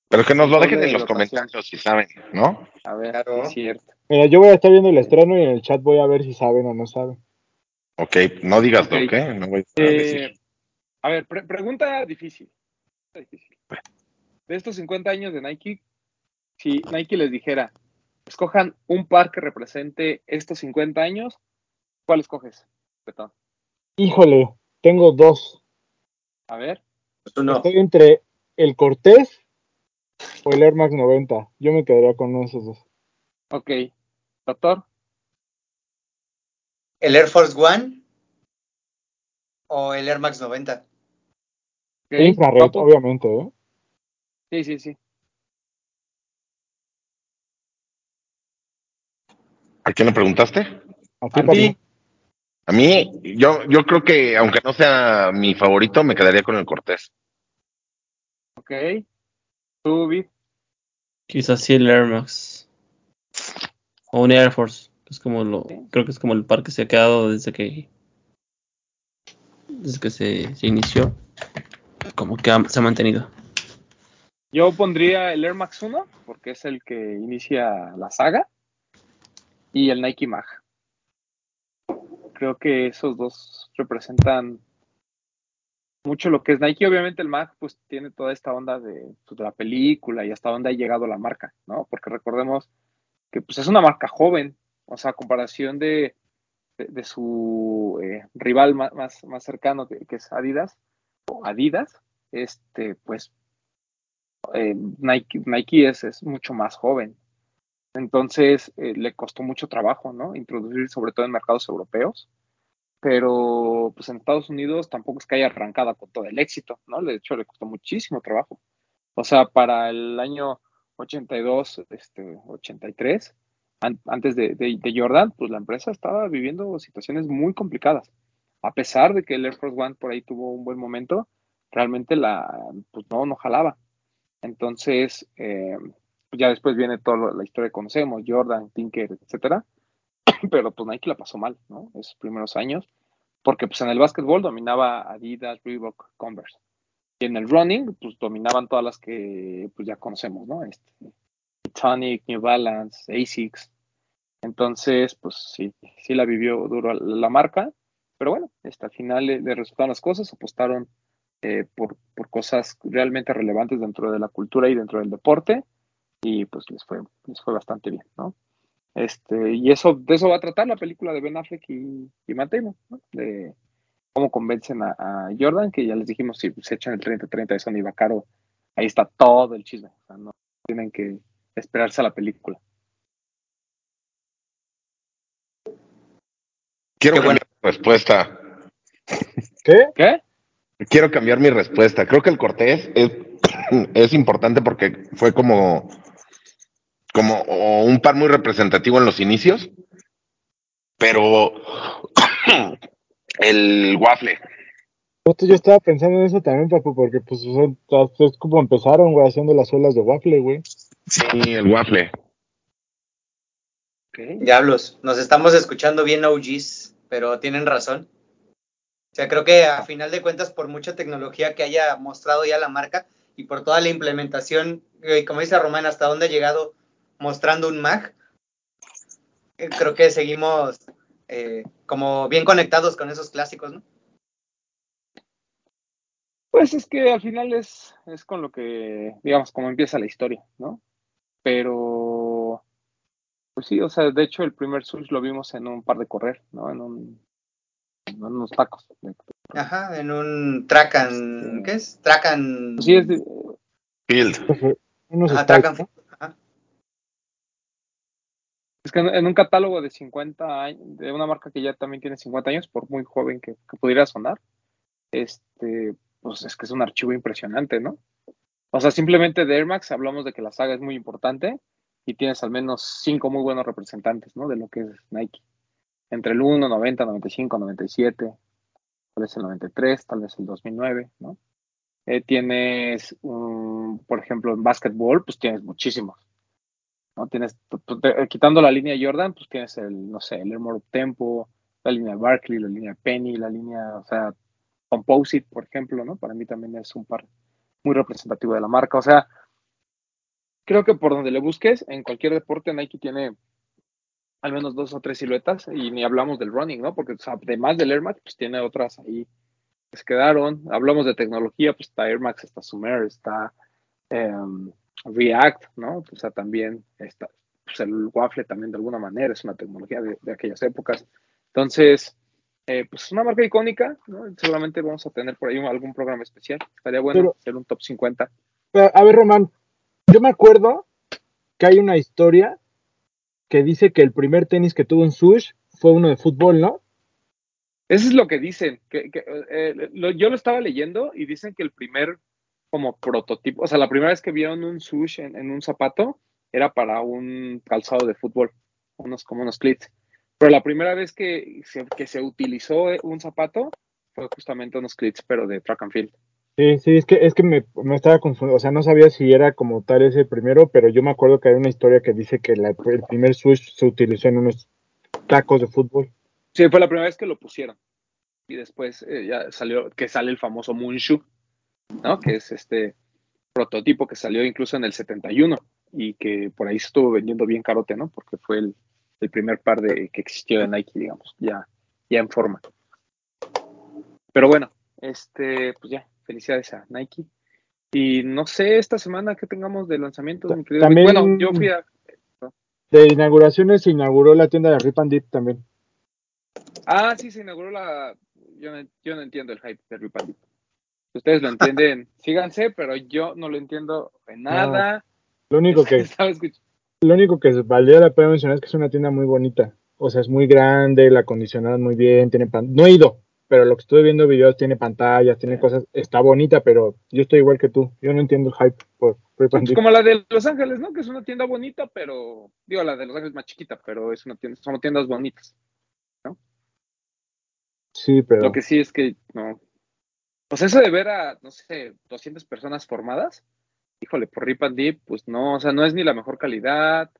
Pero que nos lo dejen en los comentarios si saben, ¿no? A ver, Claro. es cierto. Mira, yo voy a estar viendo el estreno y en el chat voy a ver si saben o no saben. Ok, no digas Ok. lo que, no voy a Eh, decir. a ver, pre- pregunta difícil. Pregunta difícil. De estos 50 años de Nike, si Nike les dijera, escojan un par que represente estos 50 años, ¿cuál escoges? Betón? Híjole, tengo dos. A ver, Pues no. Estoy entre el Cortés o el Air Max 90. Yo me quedaría con uno de esos dos. ok. Doctor, ¿El Air Force One o el Air Max 90? ok. El infrared, obviamente, ¿eh? Sí, sí, sí. ¿A quién le preguntaste? A ti, A papu. ti. A mí, yo, yo creo que aunque no sea mi favorito, me quedaría con el Cortés. Ok. Tú, Vic. Quizás sí el Air Max. O un Air Force. Es como lo, Sí. creo que es como el par que se ha quedado desde que desde que se, se inició. Como que ha- se ha mantenido. Yo pondría el Air Max 1, porque es el que inicia la saga, y el Nike Mag. Creo que esos dos representan mucho lo que es Nike. Obviamente el Mag pues tiene toda esta onda de, pues, la película y hasta dónde ha llegado la marca, ¿no? Porque recordemos que pues es una marca joven, o sea, a comparación de, de, su eh, rival más, más, más cercano, que, que es Adidas, o Adidas, este, pues eh, Nike, es, mucho más joven. Entonces eh, le costó mucho trabajo, ¿no? Introducir sobre todo en mercados europeos. Pero pues en Estados Unidos tampoco es que haya arrancado con todo el éxito, ¿no? De hecho le costó muchísimo trabajo. O sea, para el año 82, este, 83, an antes de, Jordan, pues la empresa estaba viviendo situaciones muy complicadas. A pesar de que el Air Force One por ahí tuvo un buen momento, realmente la, pues no jalaba. Entonces, eh, ya después viene toda la historia que conocemos, Jordan, Tinker, etcétera. Pero pues Nike la pasó mal, ¿no? Esos primeros años. Porque pues en el básquetbol dominaba Adidas, Reebok, Converse. Y en el running, pues dominaban todas las que pues ya conocemos, ¿no? Este, Tonic, New Balance, ASICS. Entonces, pues sí, sí la vivió duro la marca. Pero bueno, este, al final le resultaron las cosas, apostaron eh, por, por, cosas realmente relevantes dentro de la cultura y dentro del deporte y pues les fue, les fue bastante bien, ¿no? Este, y eso, de eso va a tratar la película de Ben Affleck y, y Matt Damon, ¿no? De cómo convencen a, a, Jordan, que ya les dijimos, si se echan el 30-30 de Sony Vaccaro, ahí está todo el chisme, o sea, no tienen que esperarse a la película. Quiero Qué mi respuesta. ¿Qué? ¿Qué? Quiero cambiar mi respuesta. Creo que el Cortés es, es importante porque fue como, como un par muy representativo en los inicios, pero el waffle. Yo estaba pensando en eso también, papu, porque pues es como empezaron, güey, haciendo las suelas de waffle, güey. Sí, el waffle. Diablos, nos estamos escuchando bien OGs, pero tienen razón. O sea, creo que a final de cuentas, por mucha tecnología que haya mostrado ya la marca y por toda la implementación, eh, como dice Román, hasta dónde ha llegado mostrando un Mac, eh, creo que seguimos eh, como bien conectados con esos clásicos, ¿no? Pues es que al final es, es con lo que, digamos, como empieza la historia, ¿no? Pero, pues sí, o sea, de hecho el primer Switch lo vimos en un par de correr, ¿no? En, un, en unos tacos. Ajá, en un track and, ¿qué es? Track and... Sí, es de- Field. Unos Ajá, spikes, track and- ¿no? ajá. Es que en, en un catálogo de 50 años, de una marca que ya también tiene 50 años, por muy joven que, que pudiera sonar, este, pues es que es un archivo impresionante, ¿no? O sea, simplemente de Air Max hablamos de que la saga es muy importante y tienes al menos cinco muy buenos representantes, ¿no? De lo que es Nike. Entre el 1, 90, 95, 97, tal vez el 93, tal vez el 2009, ¿no? Eh, tienes, um, por ejemplo, en básquetbol, pues tienes muchísimos. ¿no? Tienes, te- quitando la línea Jordan, pues tienes el, no sé, el Air More Tempo, la línea Barkley, la línea Penny, la línea, o sea, Composite, por ejemplo, ¿no? Para mí también es un par muy representativo de la marca. O sea, creo que por donde le busques, en cualquier deporte Nike tiene al menos dos o tres siluetas y ni hablamos del running, ¿no? Porque o sea, además del Air Max, pues tiene otras ahí que se quedaron. Hablamos de tecnología, pues está Air Max, está Sumer, está em, React, ¿no? O sea, también está pues el waffle también de alguna manera, es una tecnología de, de aquellas épocas. Entonces, eh, pues es una marca icónica, ¿no? Seguramente vamos a tener por ahí un- algún programa especial. Estaría bueno Pero- hacer un top 50. Pero, a ver, Román, yo me acuerdo que hay una historia que dice que el primer tenis que tuvo un sush fue uno de fútbol, ¿no? Eso es lo que dicen. Que, que, eh, yo lo estaba leyendo y dicen que el primer como prototipo, o sea, la primera vez que vieron un sush en, en un zapato era para un calzado de fútbol, unos como unos cleats. Pero la primera vez que se, que se utilizó eh, un zapato fue justamente unos cleats, pero de track and field. Sí, sí, es que, es que me, me estaba confundiendo, o sea, no sabía si era como tal ese primero, pero yo me acuerdo que hay una historia que dice que la- el primer switch se utilizó en unos tacos de fútbol. Sí, fue la primera vez que lo pusieron. Y después eh, ya salió, que sale el famoso Moonshoe, ¿no? Que es este prototipo que salió incluso en el 71 y que por ahí se estuvo vendiendo bien carote, ¿no? Porque fue el, el primer par de que existió de Nike, digamos, ya, ya en forma. Pero bueno, este, pues ya, felicidades a Nike. Y no sé esta semana que tengamos de lanzamientos, mi querido. También- Bueno, yo fui a. De inauguraciones se inauguró la tienda de Rip and Dip también. Ah, sí, se inauguró la. Yo no, yo no entiendo el hype de Rip and Dip. Ustedes lo entienden, síganse, pero yo no lo entiendo en nada. Lo único que, lo único que valdría la pena mencionar es que es una tienda muy bonita. O sea, es muy grande, la acondicionaron muy bien, tiene pan... No he ido, pero lo que estuve viendo videos tiene pantallas, tiene cosas, está bonita, pero yo estoy igual que tú. Yo no entiendo el hype por Rip and Pues como la de Los Ángeles, ¿no? Que es una tienda bonita, pero. Digo, la de Los Ángeles más chiquita, pero es una tienda, son tiendas bonitas. Sí, pero Lo que sí es que no. Pues eso de ver a, no sé, 200 personas formadas, híjole, por Rip and Dip, pues no, o sea, no es ni la mejor calidad,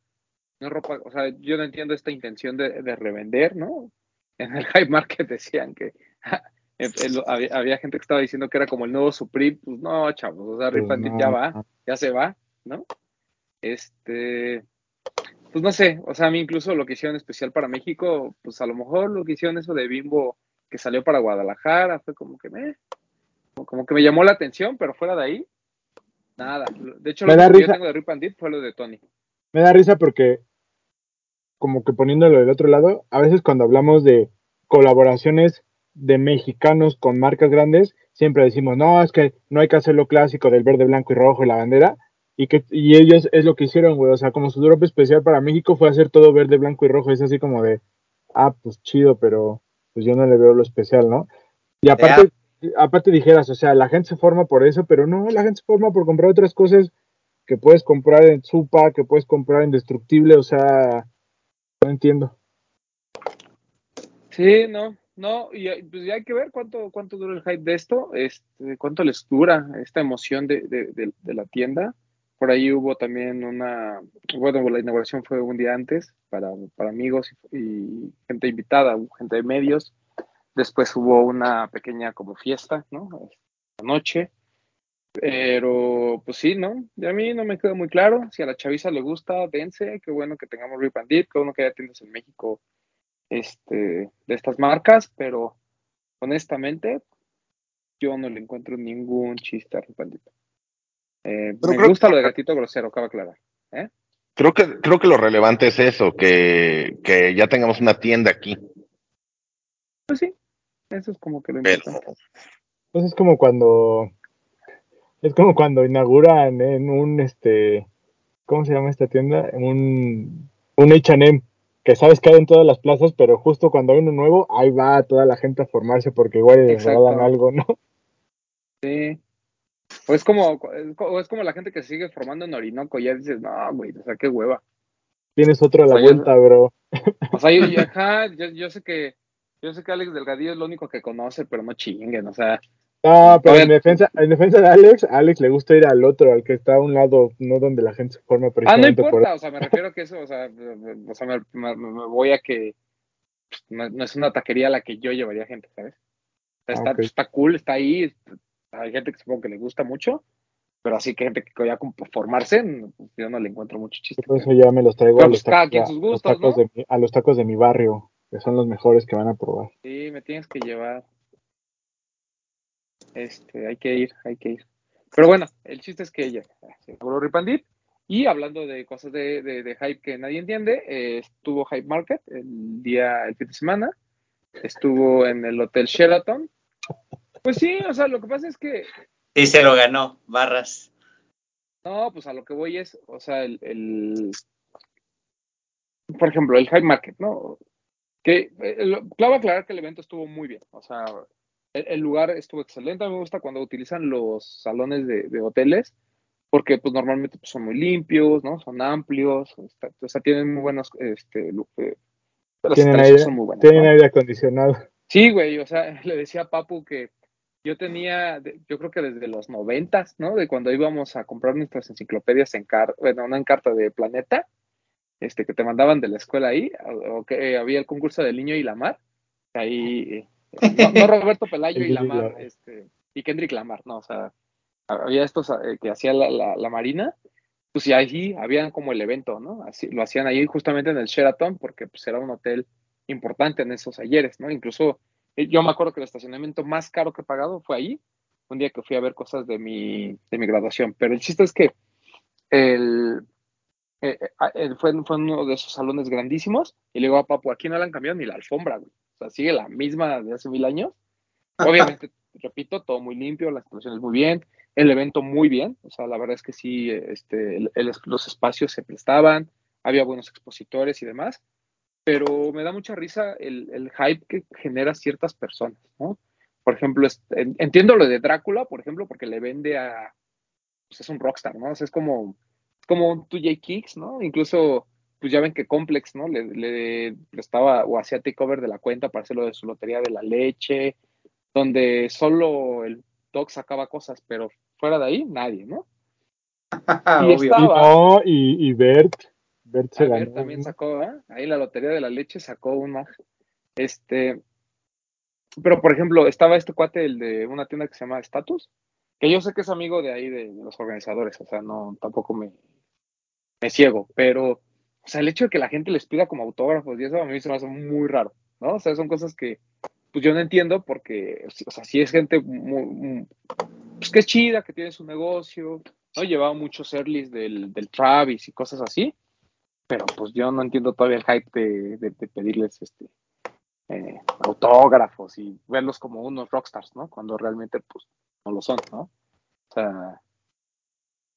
no es ropa, o sea, yo no entiendo esta intención de, de revender, ¿no? En el Hype Market decían que había, había gente que estaba diciendo que era como el nuevo Supreme, pues no, chavos, o sea, Rip Pues no, ya va, ya se va, ¿no? Este, pues no sé, o sea, a mí incluso lo que hicieron especial para México, pues a lo mejor lo que hicieron eso de Bimbo que salió para Guadalajara, fue como que me, como que me llamó la atención, pero fuera de ahí, nada. De hecho, Me lo da que yo risa. tengo de Rip and fue lo de Tony. me da risa porque, como que poniéndolo del otro lado, a veces cuando hablamos de colaboraciones de mexicanos con marcas grandes, siempre decimos, no, es que no hay que hacer lo clásico del verde, blanco y rojo y la bandera. Y, que, y ellos es lo que hicieron, güey. O sea, como su drop especial para México fue hacer todo verde, blanco y rojo. Es así como de, ah, pues chido, pero pues yo no le veo lo especial, ¿no? Y aparte, aparte dijeras, o sea, la gente se forma por eso, pero no, la gente se forma por comprar otras cosas que puedes comprar en Supa, que puedes comprar en Destructible, o sea, no entiendo. Sí, no, no, y eh, pues ya hay que ver cuánto, cuánto dura el hype de esto, este, cuánto les dura esta emoción de, de, de, la tienda. Por ahí hubo también una, bueno, la inauguración fue un día antes para, para amigos y, gente invitada, gente de medios. Después hubo una pequeña como fiesta, ¿no? Esta noche. Pero, pues sí, ¿no? Y a mí no me queda muy claro. Si a la chaviza le gusta, dense. Qué bueno que tengamos Rip and Dip, qué bueno que haya tiendas en México este, de estas marcas, pero honestamente, yo no le encuentro ningún chiste a Dip. Eh, Pero me gusta que- lo de gatito grosero, cabe aclarar. ¿eh? Creo que, creo que lo relevante es eso, que, que ya tengamos una tienda aquí. Pues sí, eso es como que lo Pero, importante. Pues es como cuando es como cuando inauguran en un este ¿cómo se llama esta tienda? En un un H&M que sabes que hay en todas las plazas, pero justo cuando hay uno nuevo, ahí va toda la gente a formarse porque igual les regalan algo, ¿no? Sí. O es como, o es como la gente que sigue formando en Orinoco, ya dices, no, güey, o sea, qué hueva. Tienes otro a la O sea, yo- vuelta, bro. O sea, yo, yo- ajá, yo sé que, yo sé que Alex Delgadillo es lo único que conoce, pero no chinguen, o sea, No, pero en defensa, en defensa de Alex, a Alex le gusta ir al otro, al que está a un lado, no donde la gente se forma ah, no por importa, o sea, me refiero a que eso, o sea, o sea, me, me- me voy a que pues, no, no es una taquería a la que yo llevaría gente, ¿sabes? O sea, Ah, está, está cool, está ahí, hay gente que supongo que le gusta mucho, pero así que gente que ya como por formarse, yo no le encuentro mucho chiste. Por eso ya me los traigo Pero a, los cada tacos, quien a, sus los gustos, tacos ¿no? de mi, a los tacos de mi barrio, que son los mejores que van a probar. Sí, me tienes que llevar. Este, hay que ir, hay que ir. Pero bueno, el chiste es que ella se inauguró Rip and Dip, y hablando de cosas de, de- de hype que nadie entiende, eh, estuvo Hype Market el día, el fin de semana, estuvo en el Hotel Sheraton. Pues sí, o sea, lo que pasa es que, Sí, se lo ganó, Barras. no, pues a lo que voy es, o sea, el, el- por ejemplo, el Hype Market, ¿no? Que, eh, lo- claro aclarar que el evento estuvo muy bien, o sea, el, el lugar estuvo excelente. A mí me gusta cuando utilizan los salones de, de hoteles, porque pues normalmente pues, son muy limpios, ¿no? Son amplios, está- o sea, tienen muy buenos, este, eh, las Tienen aire, son muy buenas, tienen ¿no? aire acondicionado. Sí, güey, o sea, le decía a Papu que yo tenía, yo creo que desde los noventas, ¿no? De cuando íbamos a comprar nuestras enciclopedias en carta, bueno, no en carta de Planeta, este, que te mandaban de la escuela ahí, o, o que había el concurso del niño y la mar, ahí, eh, no, no Roberto Pelayo y El la niño y la mar, mar. este, y Kendrick Lamar, no, o sea, había estos eh, que hacía la, la, la Marina, pues y ahí habían como el evento, ¿no? Así, lo hacían ahí justamente en el Sheraton, porque pues era un hotel importante en esos ayeres, ¿no? Incluso eh, yo me acuerdo que el estacionamiento más caro que he pagado fue ahí, un día que fui a ver cosas de mi, de mi graduación. Pero el chiste es que el, eh, eh, fue, fue uno de esos salones grandísimos y le digo a Papu, aquí no le han cambiado ni la alfombra, güey. Sea, sigue la misma de hace mil años. Obviamente, repito, todo muy limpio, las instalaciones muy bien, el evento muy bien. O sea, la verdad es que sí, este, el- el- los espacios se prestaban, había buenos expositores y demás pero me da mucha risa el, el hype que genera ciertas personas, ¿no? Por ejemplo, entiendo lo de Drácula, por ejemplo, porque le vende a, pues es un rockstar, ¿no? O sea, es como, como un 2J Kicks, ¿no? Incluso, pues ya ven que Complex, ¿no? Le, le prestaba o hacía takeover de la cuenta para hacerlo de su lotería de la leche, donde solo el Doc sacaba cosas, pero fuera de ahí, nadie, ¿no? Y está- Y va. no, y, y Bert, Bert se ganó. también un- sacó, ¿eh? Ahí la lotería de la leche sacó una. Este. Pero, por ejemplo, estaba este cuate, el de una tienda que se llama Status, que yo sé que es amigo de ahí, de, de los organizadores, o sea, no, tampoco me, me ciego, pero, o sea, el hecho de que la gente les pida como autógrafos y eso a mí se me hace muy raro, ¿no? O sea, son cosas que, pues yo no entiendo porque, o sea, si es gente pues que es chida, que tiene su negocio, ¿no? Llevaba muchos earlys del, del Travis y cosas así, pero pues yo no entiendo todavía el hype de, de- de pedirles este eh, autógrafos y verlos como unos rockstars, ¿no? Cuando realmente pues no lo son, ¿no? O sea,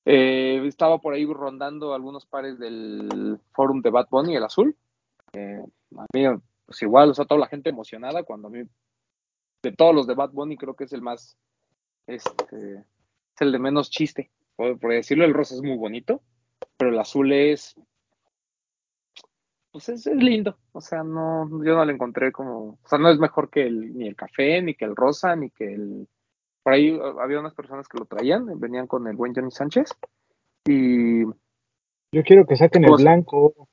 eh, estaba por ahí rondando algunos pares del forum de Bad Bunny, el azul. A mí, pues igual, o sea, toda la gente emocionada cuando a mí, de todos los de Bad Bunny, creo que es el más, este, es el de menos chiste. Por, decirlo, el rosa es muy bonito, pero el azul es pues es, lindo. O sea, no, yo no le encontré como, o sea, no es mejor que el, ni el café, ni que el rosa, ni que el, por ahí uh, había unas personas que lo traían, venían con el buen Johnny Sánchez, y Yo quiero que saquen el Pues- blanco.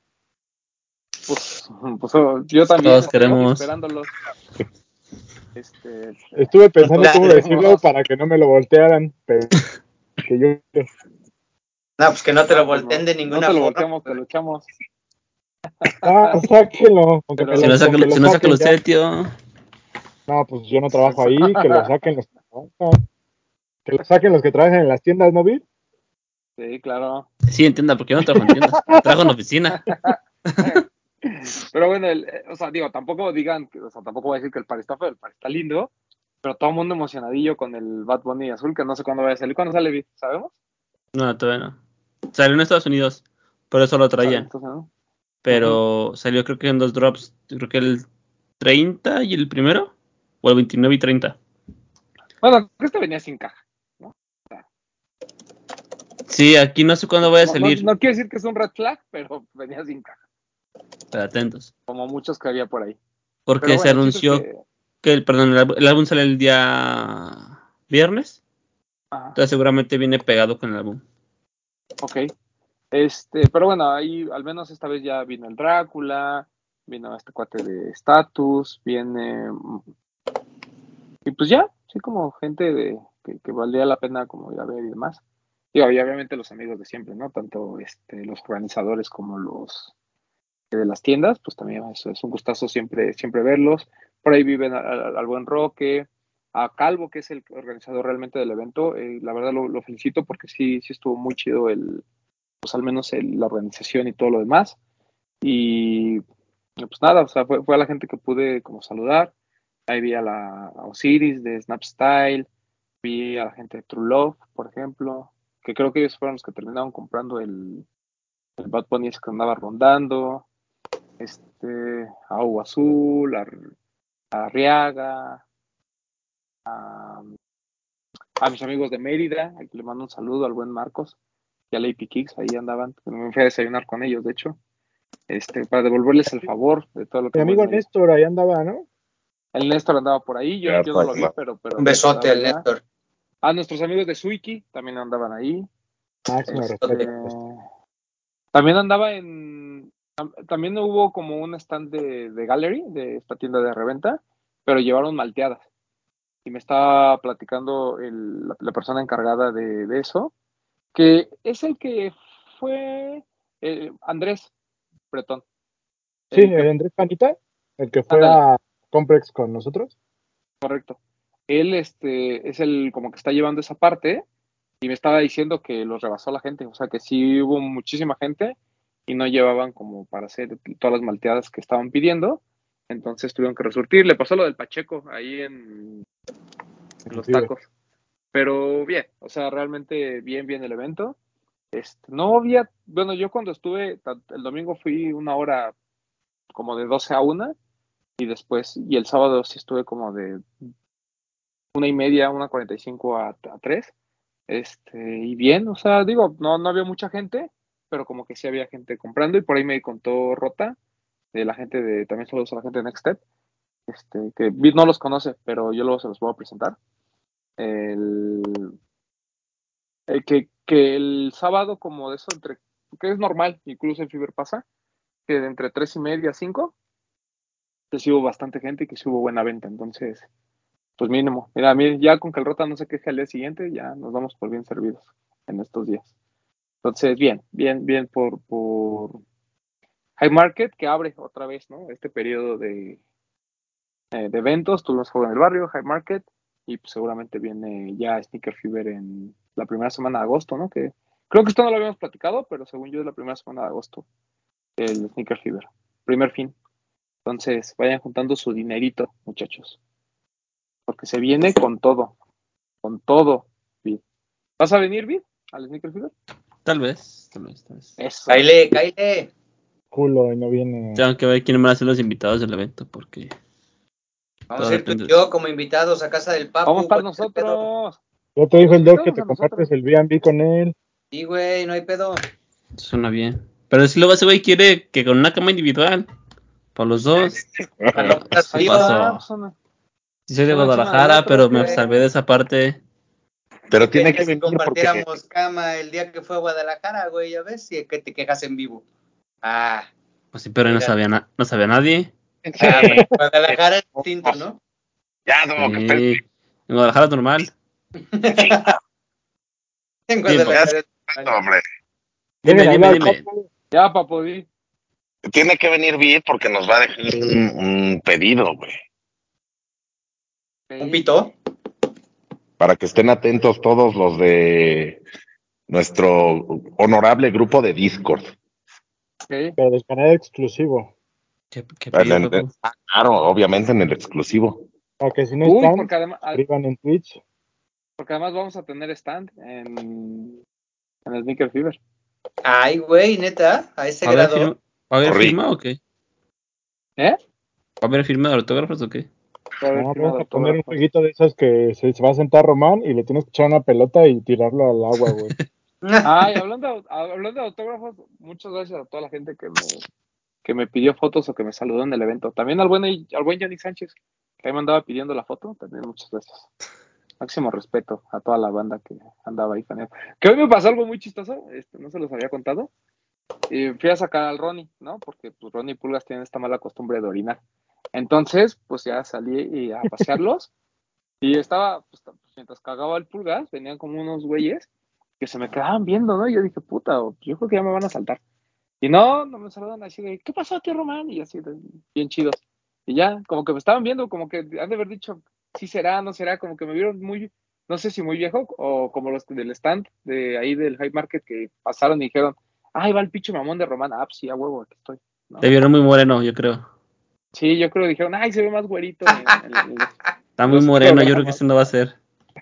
pues, pues uh, yo también Todos estoy queremos. esperándolos. Este, Estuve pensando cómo decirlo para que no me lo voltearan, pero que yo No, pues que no te lo ah, pues volteen no, de No ninguna te lo forma. volteamos, te lo echamos. Ah, sáquenlo. Con que Pero Si lo- no lo si no saca saquen usted, tío. No, pues yo no trabajo ahí, que lo saquen los que lo saquen los que trabajan en las tiendas, ¿no, vi? Sí, claro. Sí, entienda, porque yo no trabajo en tiendas. Trabajo en oficina. Pero bueno, el- eh, o sea, digo, tampoco digan, que- o sea, tampoco voy a decir que el par está feo, el par está lindo, pero todo el mundo emocionadillo con el Bad Bunny azul, que no sé cuándo vaya a salir. ¿Cuándo sale, Vic? ¿Sabemos? No, todavía no. Salió en Estados Unidos, por eso lo traían. Entonces, ¿no? Pero salió creo que en dos drops. Yo Creo que el 30 y el primero. O el 29 y 30. Bueno, creo que este venía sin caja. Sí, aquí no sé cuándo vaya a No, salir. no, no quiere decir que es un red flag, pero venía sin caja, Pero atentos. como muchos que había por ahí. Porque se anunció es que- que el, perdón, el, álbum- el álbum sale el día viernes. Ajá. Entonces seguramente viene pegado con el álbum. Ok. Este, pero bueno, ahí al menos esta vez ya vino el Drácula, vino este cuate de Status, viene. mm, Y pues ya, sí, como gente de, que, valía la pena como ir a ver y demás. Y obviamente los amigos de siempre, ¿no? Tanto este, los organizadores como los de las tiendas, pues también es, es un gustazo siempre, siempre verlos. Por ahí viven al, buen Roque, a Calvo, que es el organizador realmente del evento. eh, la verdad lo, felicito porque sí, sí estuvo muy chido el, pues al menos el- la organización y todo lo demás. Y pues nada, o sea, fue, fue a la gente que pude como saludar. Ahí vi a la a Osiris de Snap Style, vi a la gente de True Love, por ejemplo, que creo que ellos fueron los que terminaron comprando el, el Bad Bunny ese que andaba rondando. Este, a Agua Azul, a, a Arriaga, a, a mis amigos de Mérida, a que le mando un saludo al buen Marcos y a Lady Kicks, ahí andaban, me fui a desayunar con ellos, de hecho, este, para devolverles el favor de todo lo que Mi amigo Néstor ahí andaba, ¿no? El Néstor andaba por ahí, yo, yo no lo vi, pero, pero Un besote al. Néstor. A nuestros amigos de Suiki también andaban ahí. Máximo Este, respeto. también andaba en. tam- También hubo como un stand de, de Gallery, de esta tienda de reventa, pero llevaron malteadas. Y me estaba platicando el- la, la persona encargada de, de eso, que es el que fue eh, Andrés Bretón. Sí, El Andrés Panita, el que fue a Complex con nosotros. Correcto. Él este, es el como que está llevando esa parte y me estaba diciendo que los rebasó la gente, o sea que sí hubo muchísima gente y no llevaban como para hacer todas las malteadas que estaban pidiendo, entonces tuvieron que resurtir. Le pasó lo del Pacheco ahí en, en los tacos. Pero bien, o sea, realmente bien, bien el evento. Este, no había, bueno, yo cuando estuve, el domingo fui una hora como de 12 a 1 y después, y el sábado sí estuve como de una y media, una cuarenta y cinco a, a tres. Este, y bien, o sea, digo, no, no había mucha gente, pero como que sí había gente comprando, y por ahí me contó Rota, de la gente de, también saludos a la gente de Next Step, este, que Bit no los conoce, pero yo luego se los voy a presentar. El, el que, que el sábado, como de eso, entre, que es normal, incluso en Fiber pasa, que de entre tres y media a cinco, que hubo bastante gente y que sí hubo buena venta, entonces pues mínimo. Mira, a mí ya con que el Rota no se queje al día siguiente, ya nos damos por bien servidos en estos días. Entonces, bien, bien, bien por, por High Market, que abre otra vez, ¿no? Este periodo de, eh, de eventos, tuvimos juego en el barrio, High Market, y pues seguramente viene ya Sneaker Fever en la primera semana de agosto, ¿no? Que creo que esto no lo habíamos platicado, pero según yo es la primera semana de agosto, el Sneaker Fever, primer fin. Entonces, vayan juntando su dinerito, muchachos porque se viene con todo, con todo, Vid. ¿Vas a venir, Vid, al Sneaker Fever? Tal vez, tal vez, tal vez. Eso. Caile, caile. Culo y no viene. Tengo que ver quiénes van a ser los invitados del evento, porque Vamos a ir tú y yo como invitados a casa del Papu. Vamos a estar ¿cuál es el pedo? nosotros. Ya te dijo el doc que te compartes nosotros. el B&B con él. Sí, güey, no hay pedo. suena bien. Pero si luego ese güey quiere que con una cama individual. Para los dos. Pero, Estás ¿qué vivo, pasó? pues, una- Sí soy de Guadalajara, pero me salvé de esa parte. Pero tiene que que si venir porque compartiéramos cama el día que fue a Guadalajara, güey, ya ves, y que te quejas en vivo. Ah, Pues sí, pero ahí no Mira. sabía, na- no sabía nadie. ah, Guadalajara es distinto, ¿no? ya, no, que. En Guadalajara es normal. En Guadalajara es- no, hombre. Dime, Mira, dime, dime. Ya, papo, di. Tiene que venir bien porque nos va a dejar un, un pedido, güey. ¿Un pito? Para que estén atentos todos los de nuestro honorable grupo de Discord. Ok. Pero de canal exclusivo. Ah, claro, obviamente en el exclusivo. Para que si no Uy, están, porque además, en Twitch. porque además vamos a tener stand en, en el Sneaker Fever. Ay, güey, neta, a ese ¿Va a haber, grado. ¿Va a haber Corrí. firma o qué? ¿Eh? ¿Va a haber firma de autógrafos o qué? No, vamos a poner un jueguito de esos que se, se va a sentar Román y le tienes que echar una pelota y tirarlo al agua, güey. Ay, hablando, hablando de autógrafos, muchas gracias a toda la gente que me, que me pidió fotos o que me saludó en el evento. También al buen, al buen Johnny Sánchez, que ahí me andaba pidiendo la foto. También muchas gracias. Máximo respeto a toda la banda que andaba ahí faneando. Que hoy me pasó algo muy chistoso, este, no se los había contado. Y fui a sacar al Ronnie, ¿no? Porque pues Ronnie y Pulgas tienen esta mala costumbre de orinar. Entonces, pues ya salí a pasearlos. y estaba, pues, pues, mientras cagaba el Pulgas, venían como unos güeyes que se me quedaban viendo, ¿no? Y yo dije, puta, yo creo que ya me van a saltar. Y no, no me saludan así de, ¿qué pasó, tío Román? Y así, de, bien chidos. Y ya, como que me estaban viendo, como que han de haber dicho, sí será, no será, como que me vieron muy, no sé si muy viejo, o como los del stand de ahí del High Market que pasaron y dijeron, ay, va el pinche mamón de Román, ah, pues sí, a huevo, aquí estoy. ¿no? Te vieron muy moreno, yo creo. Sí, yo creo que dijeron, ay, se ve más güerito. Está muy moreno, yo creo que ese no va a ser.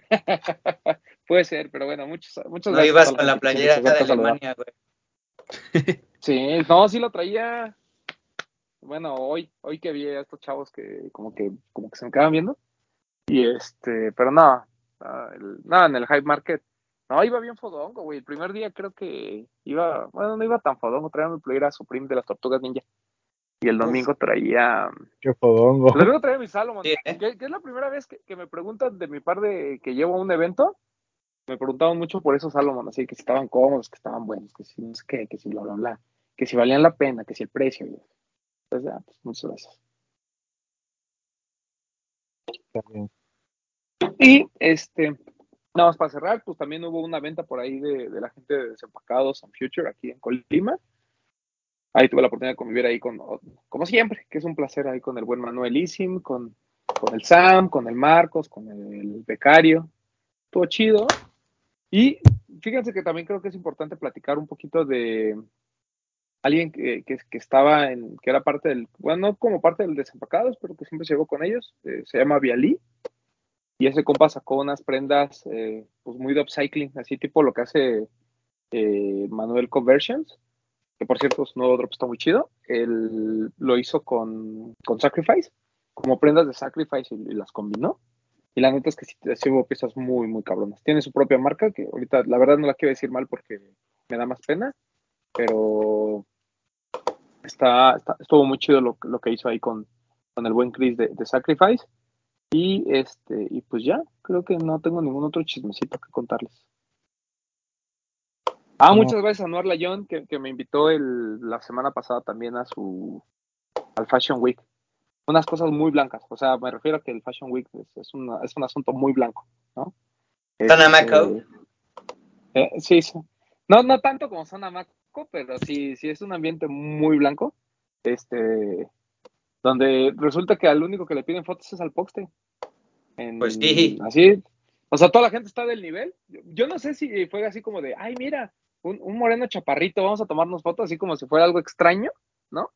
Puede ser, pero bueno, muchos, muchos No ibas con la playera de Alemania, güey. Sí, no, sí lo traía. Bueno, hoy, hoy que vi a estos chavos que como que, como que se me quedaban viendo. Y este, pero no, ah, el- no, en el Hype Market, no, iba bien fodongo, güey. El primer día creo que iba, bueno, no iba tan fodongo, traía mi playera Supreme de las Tortugas Ninja. Y el domingo traía, Qué fodongo. el domingo traía mi Salomon, ¿eh? que, que es la primera vez que, que me preguntan de mi par de que llevo a un evento. Me preguntaban mucho por esos Salomon, así que si estaban cómodos, que estaban buenos, que si no sé qué, que si bla, bla, bla, que si valían la pena, que si el precio. Entonces, ah, pues, muchas gracias. Está bien. Y este, nada más para cerrar, pues también hubo una venta por ahí de, la gente de Desempacados and Future aquí en Colima. Ahí tuve la oportunidad de convivir ahí con, como siempre, que es un placer ahí con el buen Manuel Isim, con, el Sam, con el Marcos, con el becario. Estuvo chido. Y fíjense que también creo que es importante platicar un poquito de alguien que estaba en, que era parte del, bueno, no como parte del Desempacados, pero que siempre llegó con ellos. eh, se llama Vialí. Y ese compa sacó unas prendas eh, pues muy de upcycling, así tipo lo que hace eh, Manuel Conversions, que por cierto su nuevo drop está muy chido. Él lo hizo con, con Sacrifice, como prendas de Sacrifice y, las combinó. Y la neta es que sí, sí hubo piezas muy, muy cabronas. Tiene su propia marca, que ahorita la verdad no la quiero decir mal porque me da más pena, pero está, está- estuvo muy chido lo, lo que hizo ahí con, con el buen Chris de, de Sacrifice. Y este, y pues ya, creo que no tengo ningún otro chismecito que contarles. Ah, No. muchas gracias a Noir Layón, que, que me invitó el, la semana pasada también a su al Fashion Week. Unas cosas muy blancas, o sea, me refiero a que el Fashion Week es, es, una- es un asunto muy blanco, ¿no? Sonamaco. eh, sí, sí. No, no tanto como Sonamaco, pero sí, sí es un ambiente muy blanco. Este, donde resulta que al único que le piden fotos es al Poxte. En- Pues sí. Así, o sea, toda la gente está del nivel. Yo, yo no sé si fue así como de, ay, mira, un, un moreno chaparrito, vamos a tomarnos fotos, así como si fuera algo extraño, ¿no?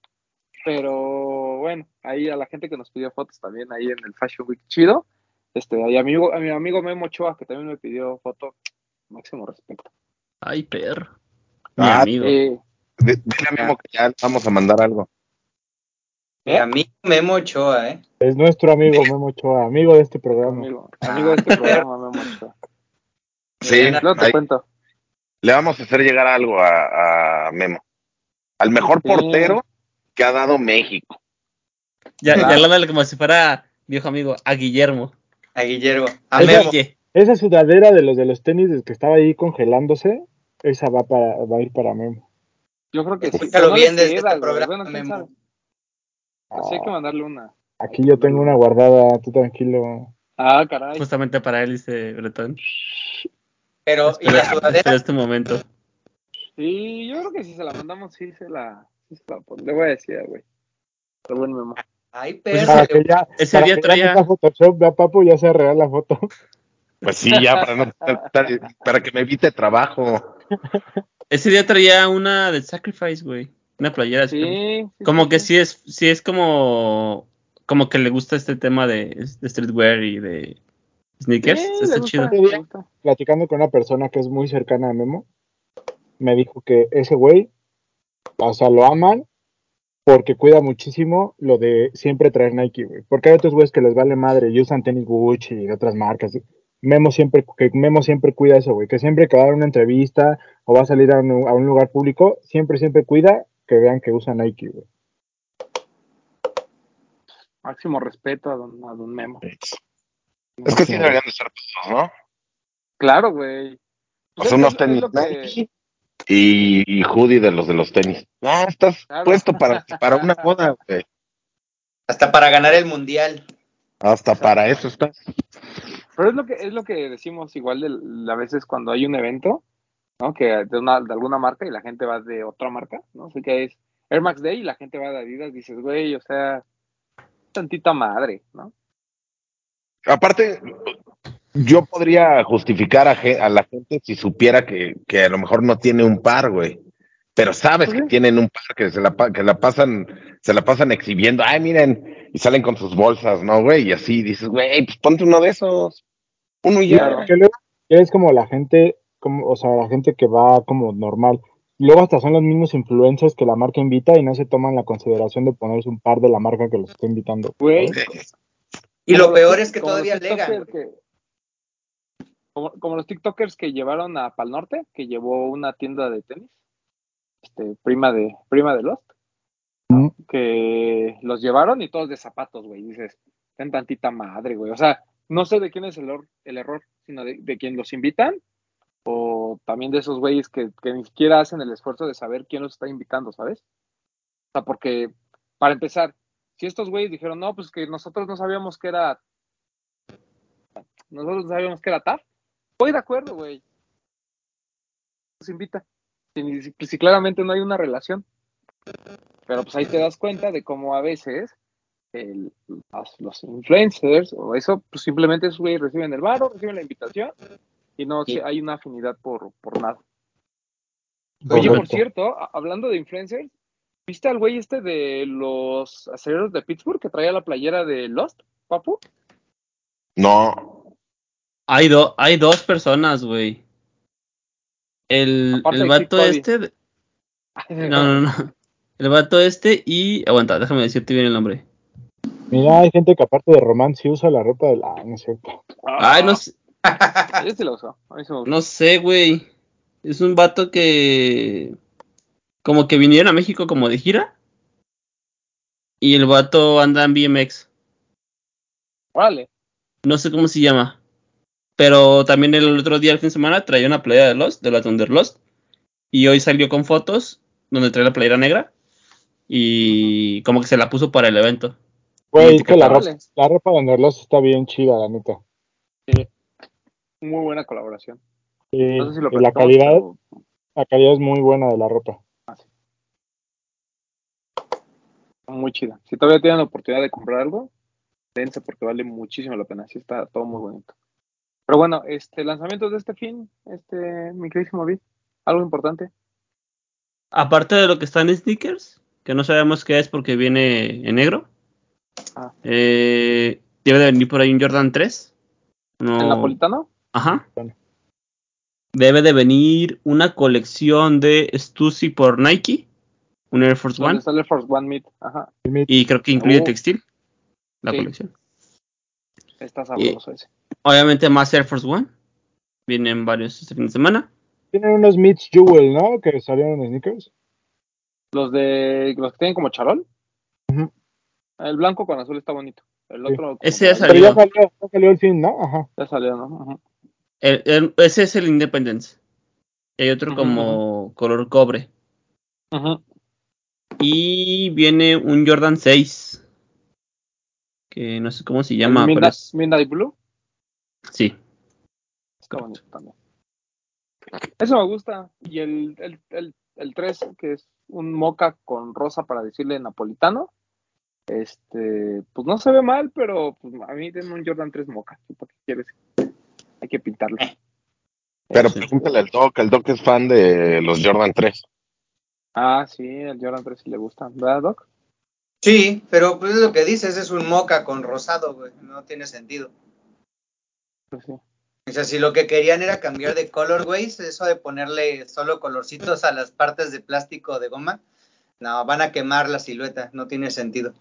Pero bueno, ahí a la gente que nos pidió fotos también ahí en el Fashion Week chido. Este, y a mi amigo, a mi amigo Memo Ochoa, que también me pidió foto, máximo respeto. Ay, perro. Mi Ah, amigo. Eh, Dile a Memo que ya le vamos a mandar algo. Mi amigo Memo Ochoa, ¿eh? Es nuestro amigo Memo Ochoa, amigo de este programa. amigo, amigo de este programa, Memo Ochoa. Sí, Luego te ahí cuento. le vamos a hacer llegar algo a, a Memo. al mejor Sí. portero que ha dado México. Ya, Claro. ya háblale como si fuera viejo amigo, a Guillermo. A Guillermo. A Esa- Memo. Esa sudadera de los de los tenis que estaba ahí congelándose, esa va para va a ir para Memo. Yo creo que sí. Escúchalo pero no bien desde queda, este programa, Memo. Así hay que mandarle una. Aquí yo tengo una guardada, tú tranquilo. Ah, caray. Justamente para él, dice Bretón. Pero, ¿y la sudadera? espera este momento. Sí, yo creo que si se la mandamos, sí se la. Sí se la Le voy a decir, güey. Pero buen memo. Ay, Pues que ya, Ese día ya traía- meta Photoshop, vea Papo, ya sea real la foto. Pues sí, ya para, no- para que me evite trabajo. Ese día traía una de Sacrifice, güey. Una playera. así. Sí. sí, Como sí, que sí. es, sí es como, como que le gusta este tema de, de streetwear y de sneakers. Sí, Está gusta, chido. Platicando con una persona que es muy cercana a Memo, me dijo que ese güey, o sea, lo aman porque cuida muchísimo lo de siempre traer Nike, güey. Porque hay otros güeyes que les vale madre y usan tenis Gucci y de otras marcas. Memo siempre, que Memo siempre cuida eso, güey. Que siempre que va a dar una entrevista o va a salir a un, a un lugar público, siempre, siempre cuida que vean que usa Nike, güey. Máximo respeto a don, a don Memo. Es que sí deberían de ser todos, ¿no? Claro, güey. Pues es- unos tenis que- Nike y, y hoodie de los de los tenis. Ah, estás Claro. puesto para, para una boda, güey. Hasta para ganar el mundial. Hasta para eso estás. Pero es lo que es lo que decimos igual de, a veces cuando hay un evento, ¿no? Que de, una, de alguna marca y la gente va de otra marca, ¿no? Sea, que es Air Max Day y la gente va de Adidas, dices, güey, o sea, tantita madre, ¿no? Aparte, yo podría justificar a, a la gente si supiera que, que a lo mejor no tiene un par, güey. Pero sabes que tienen un par, que se la, que la pasan, se la pasan exhibiendo. Ay, miren, y salen con sus bolsas, ¿no, güey? Y así dices, güey, pues ponte uno de esos. Uno y. Claro. Ya es como la gente, como, o sea, la gente que va como normal. Luego hasta son los mismos influencers que la marca invita y no se toman la consideración de ponerse un par de la marca que los está invitando. Y lo peor es que todavía alegan. que- como, como los TikTokers que llevaron a Pal Norte, que llevó una tienda de tenis, este, prima de, prima de Lost, Mm. que los llevaron y todos de zapatos, güey. Dices, ten tantita madre, güey. O sea, no sé de quién es el, el error, sino de, de quién los invitan, o también de esos güeyes que, ni siquiera hacen el esfuerzo de saber quién los está invitando, ¿sabes? O sea, porque, para empezar, si estos güeyes dijeron, no, pues que nosotros no sabíamos que era. Nosotros no sabíamos que era TAF. Estoy de acuerdo, güey. Nos invita. Si, ni- si- claramente no hay una relación. Pero pues ahí te das cuenta de cómo a veces el- los, influencers o eso, pues simplemente esos güeyes reciben el varo, reciben la invitación y no Sí. hay una afinidad por, por nada. Oye, Correcto. por cierto, hablando de influencers, ¿viste al güey este de los aceleros de Pittsburgh que traía la playera de Lost, papu? No. Hay, do- hay dos personas, güey. El, el de vato este. de- No, no, no. El vato este y. Aguanta, déjame decirte bien el nombre. Mira, hay gente que aparte de Román sí usa la ropa del... Ah, no es cierto. Ay, no, sé- Yo sí lo uso. Sí no sé, güey. Es un vato que. Como que vinieron a México como de gira. Y el vato anda en BMX. Órale. No sé cómo se llama. Pero también el otro día, el fin de semana, traía una playera de Lost, de la Thunder Lost. Y hoy salió con fotos donde trae la playera negra. Y como que se la puso para el evento. Güey, es que la ropa, la ropa de está bien chida, la neta. Muy buena colaboración. No sé si lo y la calidad, pero- la calidad es muy buena de la ropa. muy chida. Si todavía tienen la oportunidad de comprar algo, dense porque vale muchísimo la pena. Sí está todo muy bonito. Pero bueno, este lanzamientos de este fin, este mi queridísimo Vid, algo importante. Aparte de lo que está en sneakers, que no sabemos qué es porque viene en negro. Ah. eh, debe de venir por ahí un Jordan 3. No, ¿El napolitano? Ajá. Bueno. Debe de venir una colección de Stussy por Nike. Un Air Force ¿Dónde One. el Force One Meet? Ajá, Y creo que incluye Oh. textil. La Sí. colección. está sabroso ese. Obviamente más Air Force One. Vienen varios este fin de semana. Tienen unos Mitch Jewel, ¿no? Que salieron en sneakers. Los de los que tienen como charol. Ujú. El blanco con azul está bonito. El otro Ese ya que Pero ya Salió. salió, ya salió el fin, ¿no? Ajá. ya salió, ¿no? Ujú. El- el- ese es el Independence. Y hay otro como color cobre. Ujú. Y viene un Jordan 6. Que no sé cómo se llama, El pero Midnight, es- Midnight Blue. Sí. Está bonito también. Eso me gusta. Y el, el, el, el 3, que es un moca con rosa para decirle napolitano. Este, pues no se ve mal, pero pues, a mí denme un Jordan 3 moca. ¿Para qué quieres? Hay que pintarlo. Pero Sí. pregúntale al Doc, el Doc es fan de los Jordan 3. Ah, sí, el Jordan 3 sí le gusta. ¿Verdad, Doc? Sí, pero pues es lo que dices, es un moca con rosado, güey. No tiene sentido. Pues sí. O sea, si lo que querían era cambiar de colorways, eso de ponerle solo colorcitos a las partes de plástico de goma, no, van a quemar la silueta, no tiene sentido.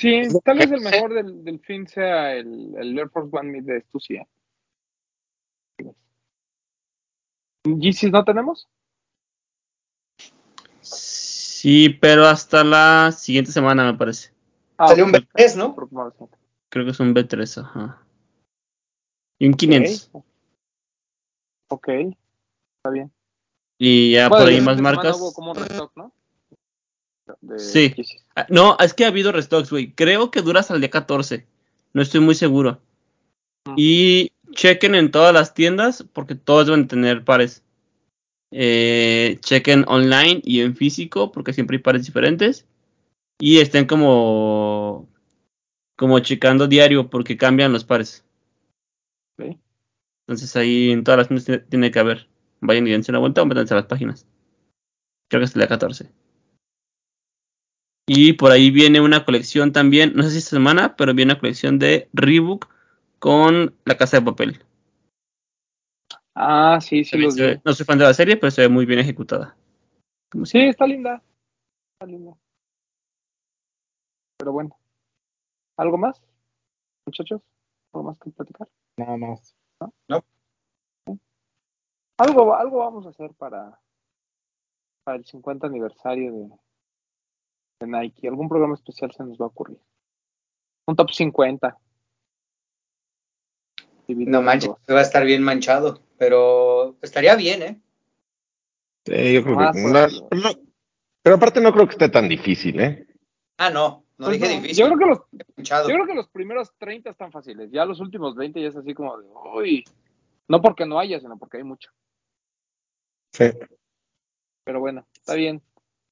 Sí, tal vez el mejor del, del fin sea el, el Air Force One Mid de Stussy. ¿eh? ¿Yeezys no tenemos? Sí, pero hasta la siguiente semana me parece. Ah, Salió un ok. B3, ¿no? Creo que es un B3, ajá. Y un 500. Ok. Ok, está bien. Y ya Bueno, por ahí más marcas. Hubo como un restock, ¿no? De Sí. Yeezys. Ah, No, es que ha habido restocks, güey. Creo que dura hasta el día 14. No estoy muy seguro. Mm. Y chequen en todas las tiendas porque todos deben tener pares. Eh, chequen online y en físico porque siempre hay pares diferentes. Y estén como como checando diario porque cambian los pares. Ok. Entonces ahí en todas las tiendas tiene- tiene que haber. Vayan y dense una vuelta o métanse a las páginas. Creo que es el día 14. Y por ahí viene una colección también, no sé si esta semana, pero viene una colección de Reebok con la casa de papel. Ah, sí, sí los ve- vi. no soy fan de la serie, pero se ve muy bien ejecutada. Como Sí, está linda. Está linda. Pero bueno. ¿Algo más? Muchachos, ¿algo más que platicar? Nada más. Algo, algo vamos a hacer para, para el 50 aniversario de, de Nike. Algún programa especial se nos va a ocurrir. Un top 50. Dividido No manches, dos. va a estar bien manchado, pero estaría bien, ¿eh? Sí, yo creo Ah, que pues, no. pero aparte no creo que esté tan difícil, ¿eh? Ah, no, no Pues dije no, difícil, Yo creo, que los, manchado. yo creo que los primeros 30 están fáciles. Ya los últimos 20 ya es así como de, uy. No porque no haya, sino porque hay mucho. Sí. Pero bueno, está bien.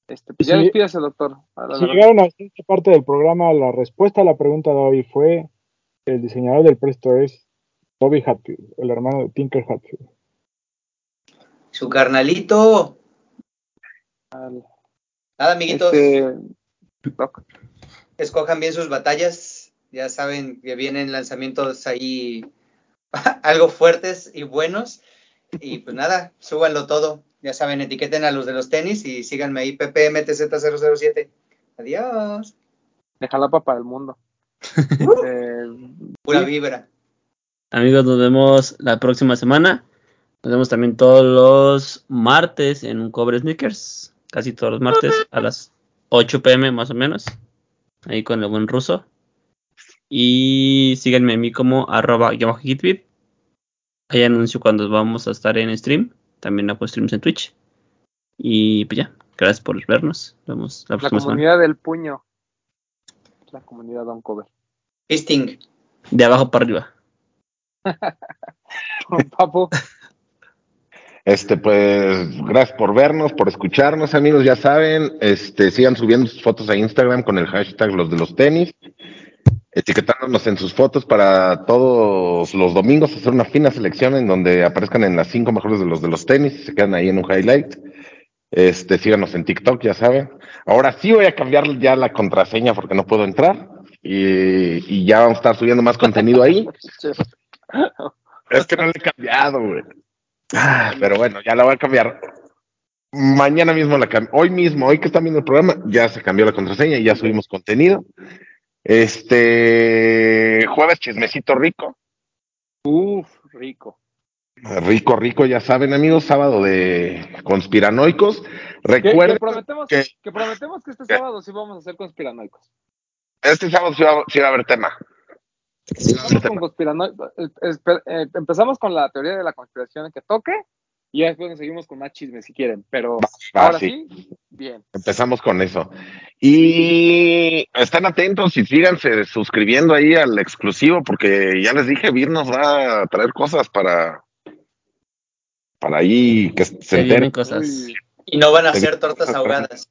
Este, pues ya Sí. despídase, doctor. Si llegaron a esta parte del programa, la respuesta a la pregunta de hoy fue: el diseñador del presto es Toby Hatfield, el hermano de Tinker Hatfield. Su carnalito. Al- Nada, amiguitos, este, escojan bien sus batallas. Ya saben que vienen lanzamientos ahí algo fuertes y buenos. Y pues nada, súbanlo todo. Ya saben, etiqueten a los de los tenis y síganme ahí, PPMTZ007. Adiós. de Jalapa para el mundo. Este, Pura vibra. Amigos, nos vemos la próxima semana. Nos vemos también todos los martes en un cobre sneakers. Casi todos los martes a las 8 pm más o menos. Ahí con el buen ruso. Y síganme a mí como arroba hitbit. Ahí anuncio cuando vamos a estar en stream. También hago streams en Twitch. Y pues ya, gracias por vernos. Nos vemos la la próxima semana. comunidad del puño. La comunidad Don Cover. Fisting. De abajo para arriba. Papu, Este, pues, gracias por vernos, por escucharnos, amigos, ya saben, este, sigan subiendo sus fotos a Instagram con el hashtag los de los tenis, etiquetándonos en sus fotos para todos los domingos hacer una fina selección en donde aparezcan en las cinco mejores de los de los tenis, se quedan ahí en un highlight. Este, síganos en TikTok, ya saben. Ahora sí voy a cambiar ya la contraseña porque no puedo entrar y, y ya vamos a estar subiendo más contenido ahí. Es que no le he cambiado, güey. Pero bueno, ya la voy a cambiar. Mañana mismo la cambio. Hoy mismo, hoy que están viendo el programa, ya se cambió la contraseña y ya subimos contenido. Este jueves chismecito rico. Uf, rico. Rico, rico, ya saben, amigos, sábado de conspiranoicos. Que, que Recuerden prometemos, que- que prometemos que este sábado sí vamos a ser conspiranoicos. este sábado sí va, sí va a haber tema. Sí va a haber Empezamos con, tema. conspirano- eh, eh, empezamos con la teoría de la conspiración que toque y ya después nos seguimos con más chismes si quieren, pero Ah, ahora sí. sí, bien. Empezamos con eso. Y estén atentos y síganse suscribiendo ahí al exclusivo, porque ya les dije, Vir nos va a traer cosas para, para ahí que se Se vienen enteren. cosas. Y no van a Sí. ser tortas ahogadas.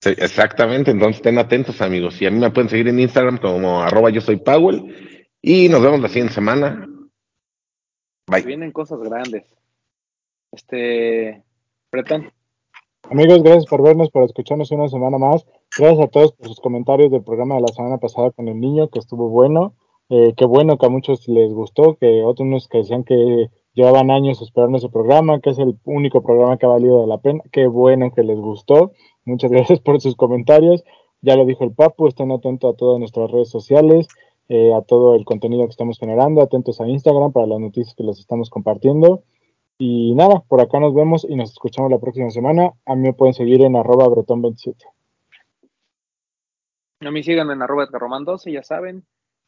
Sí, exactamente, entonces estén atentos amigos. Y a mí me pueden seguir en Instagram como arroba yo soy Powell. Y nos vemos la siguiente semana. Bye. vienen cosas grandes. Este, Amigos, gracias por vernos, por escucharnos una semana más. Gracias a todos por sus comentarios del programa de la semana pasada con el niño, que estuvo bueno. Eh, qué bueno que a muchos les gustó, que otros que decían que llevaban años esperando ese programa, que es el único programa que ha valido la pena. Qué bueno que les gustó. Muchas gracias por sus comentarios. Ya lo dijo el Papu, estén atentos a todas nuestras redes sociales, eh, a todo el contenido que estamos generando, atentos a Instagram para las noticias que les estamos compartiendo. Y nada, por acá nos vemos y nos escuchamos la próxima semana. A mí me pueden seguir en arroba bretón27. a mí sigan en arroba Román 12, ya saben.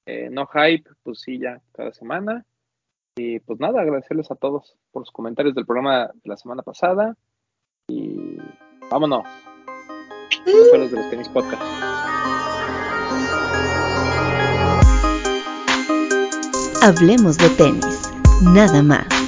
Eh, no hype, pues sí, ya cada semana. Y pues nada, agradecerles a todos por los comentarios del programa de la semana pasada. Y vámonos. Los de los tenis podcast. Hablemos de tenis, nada más.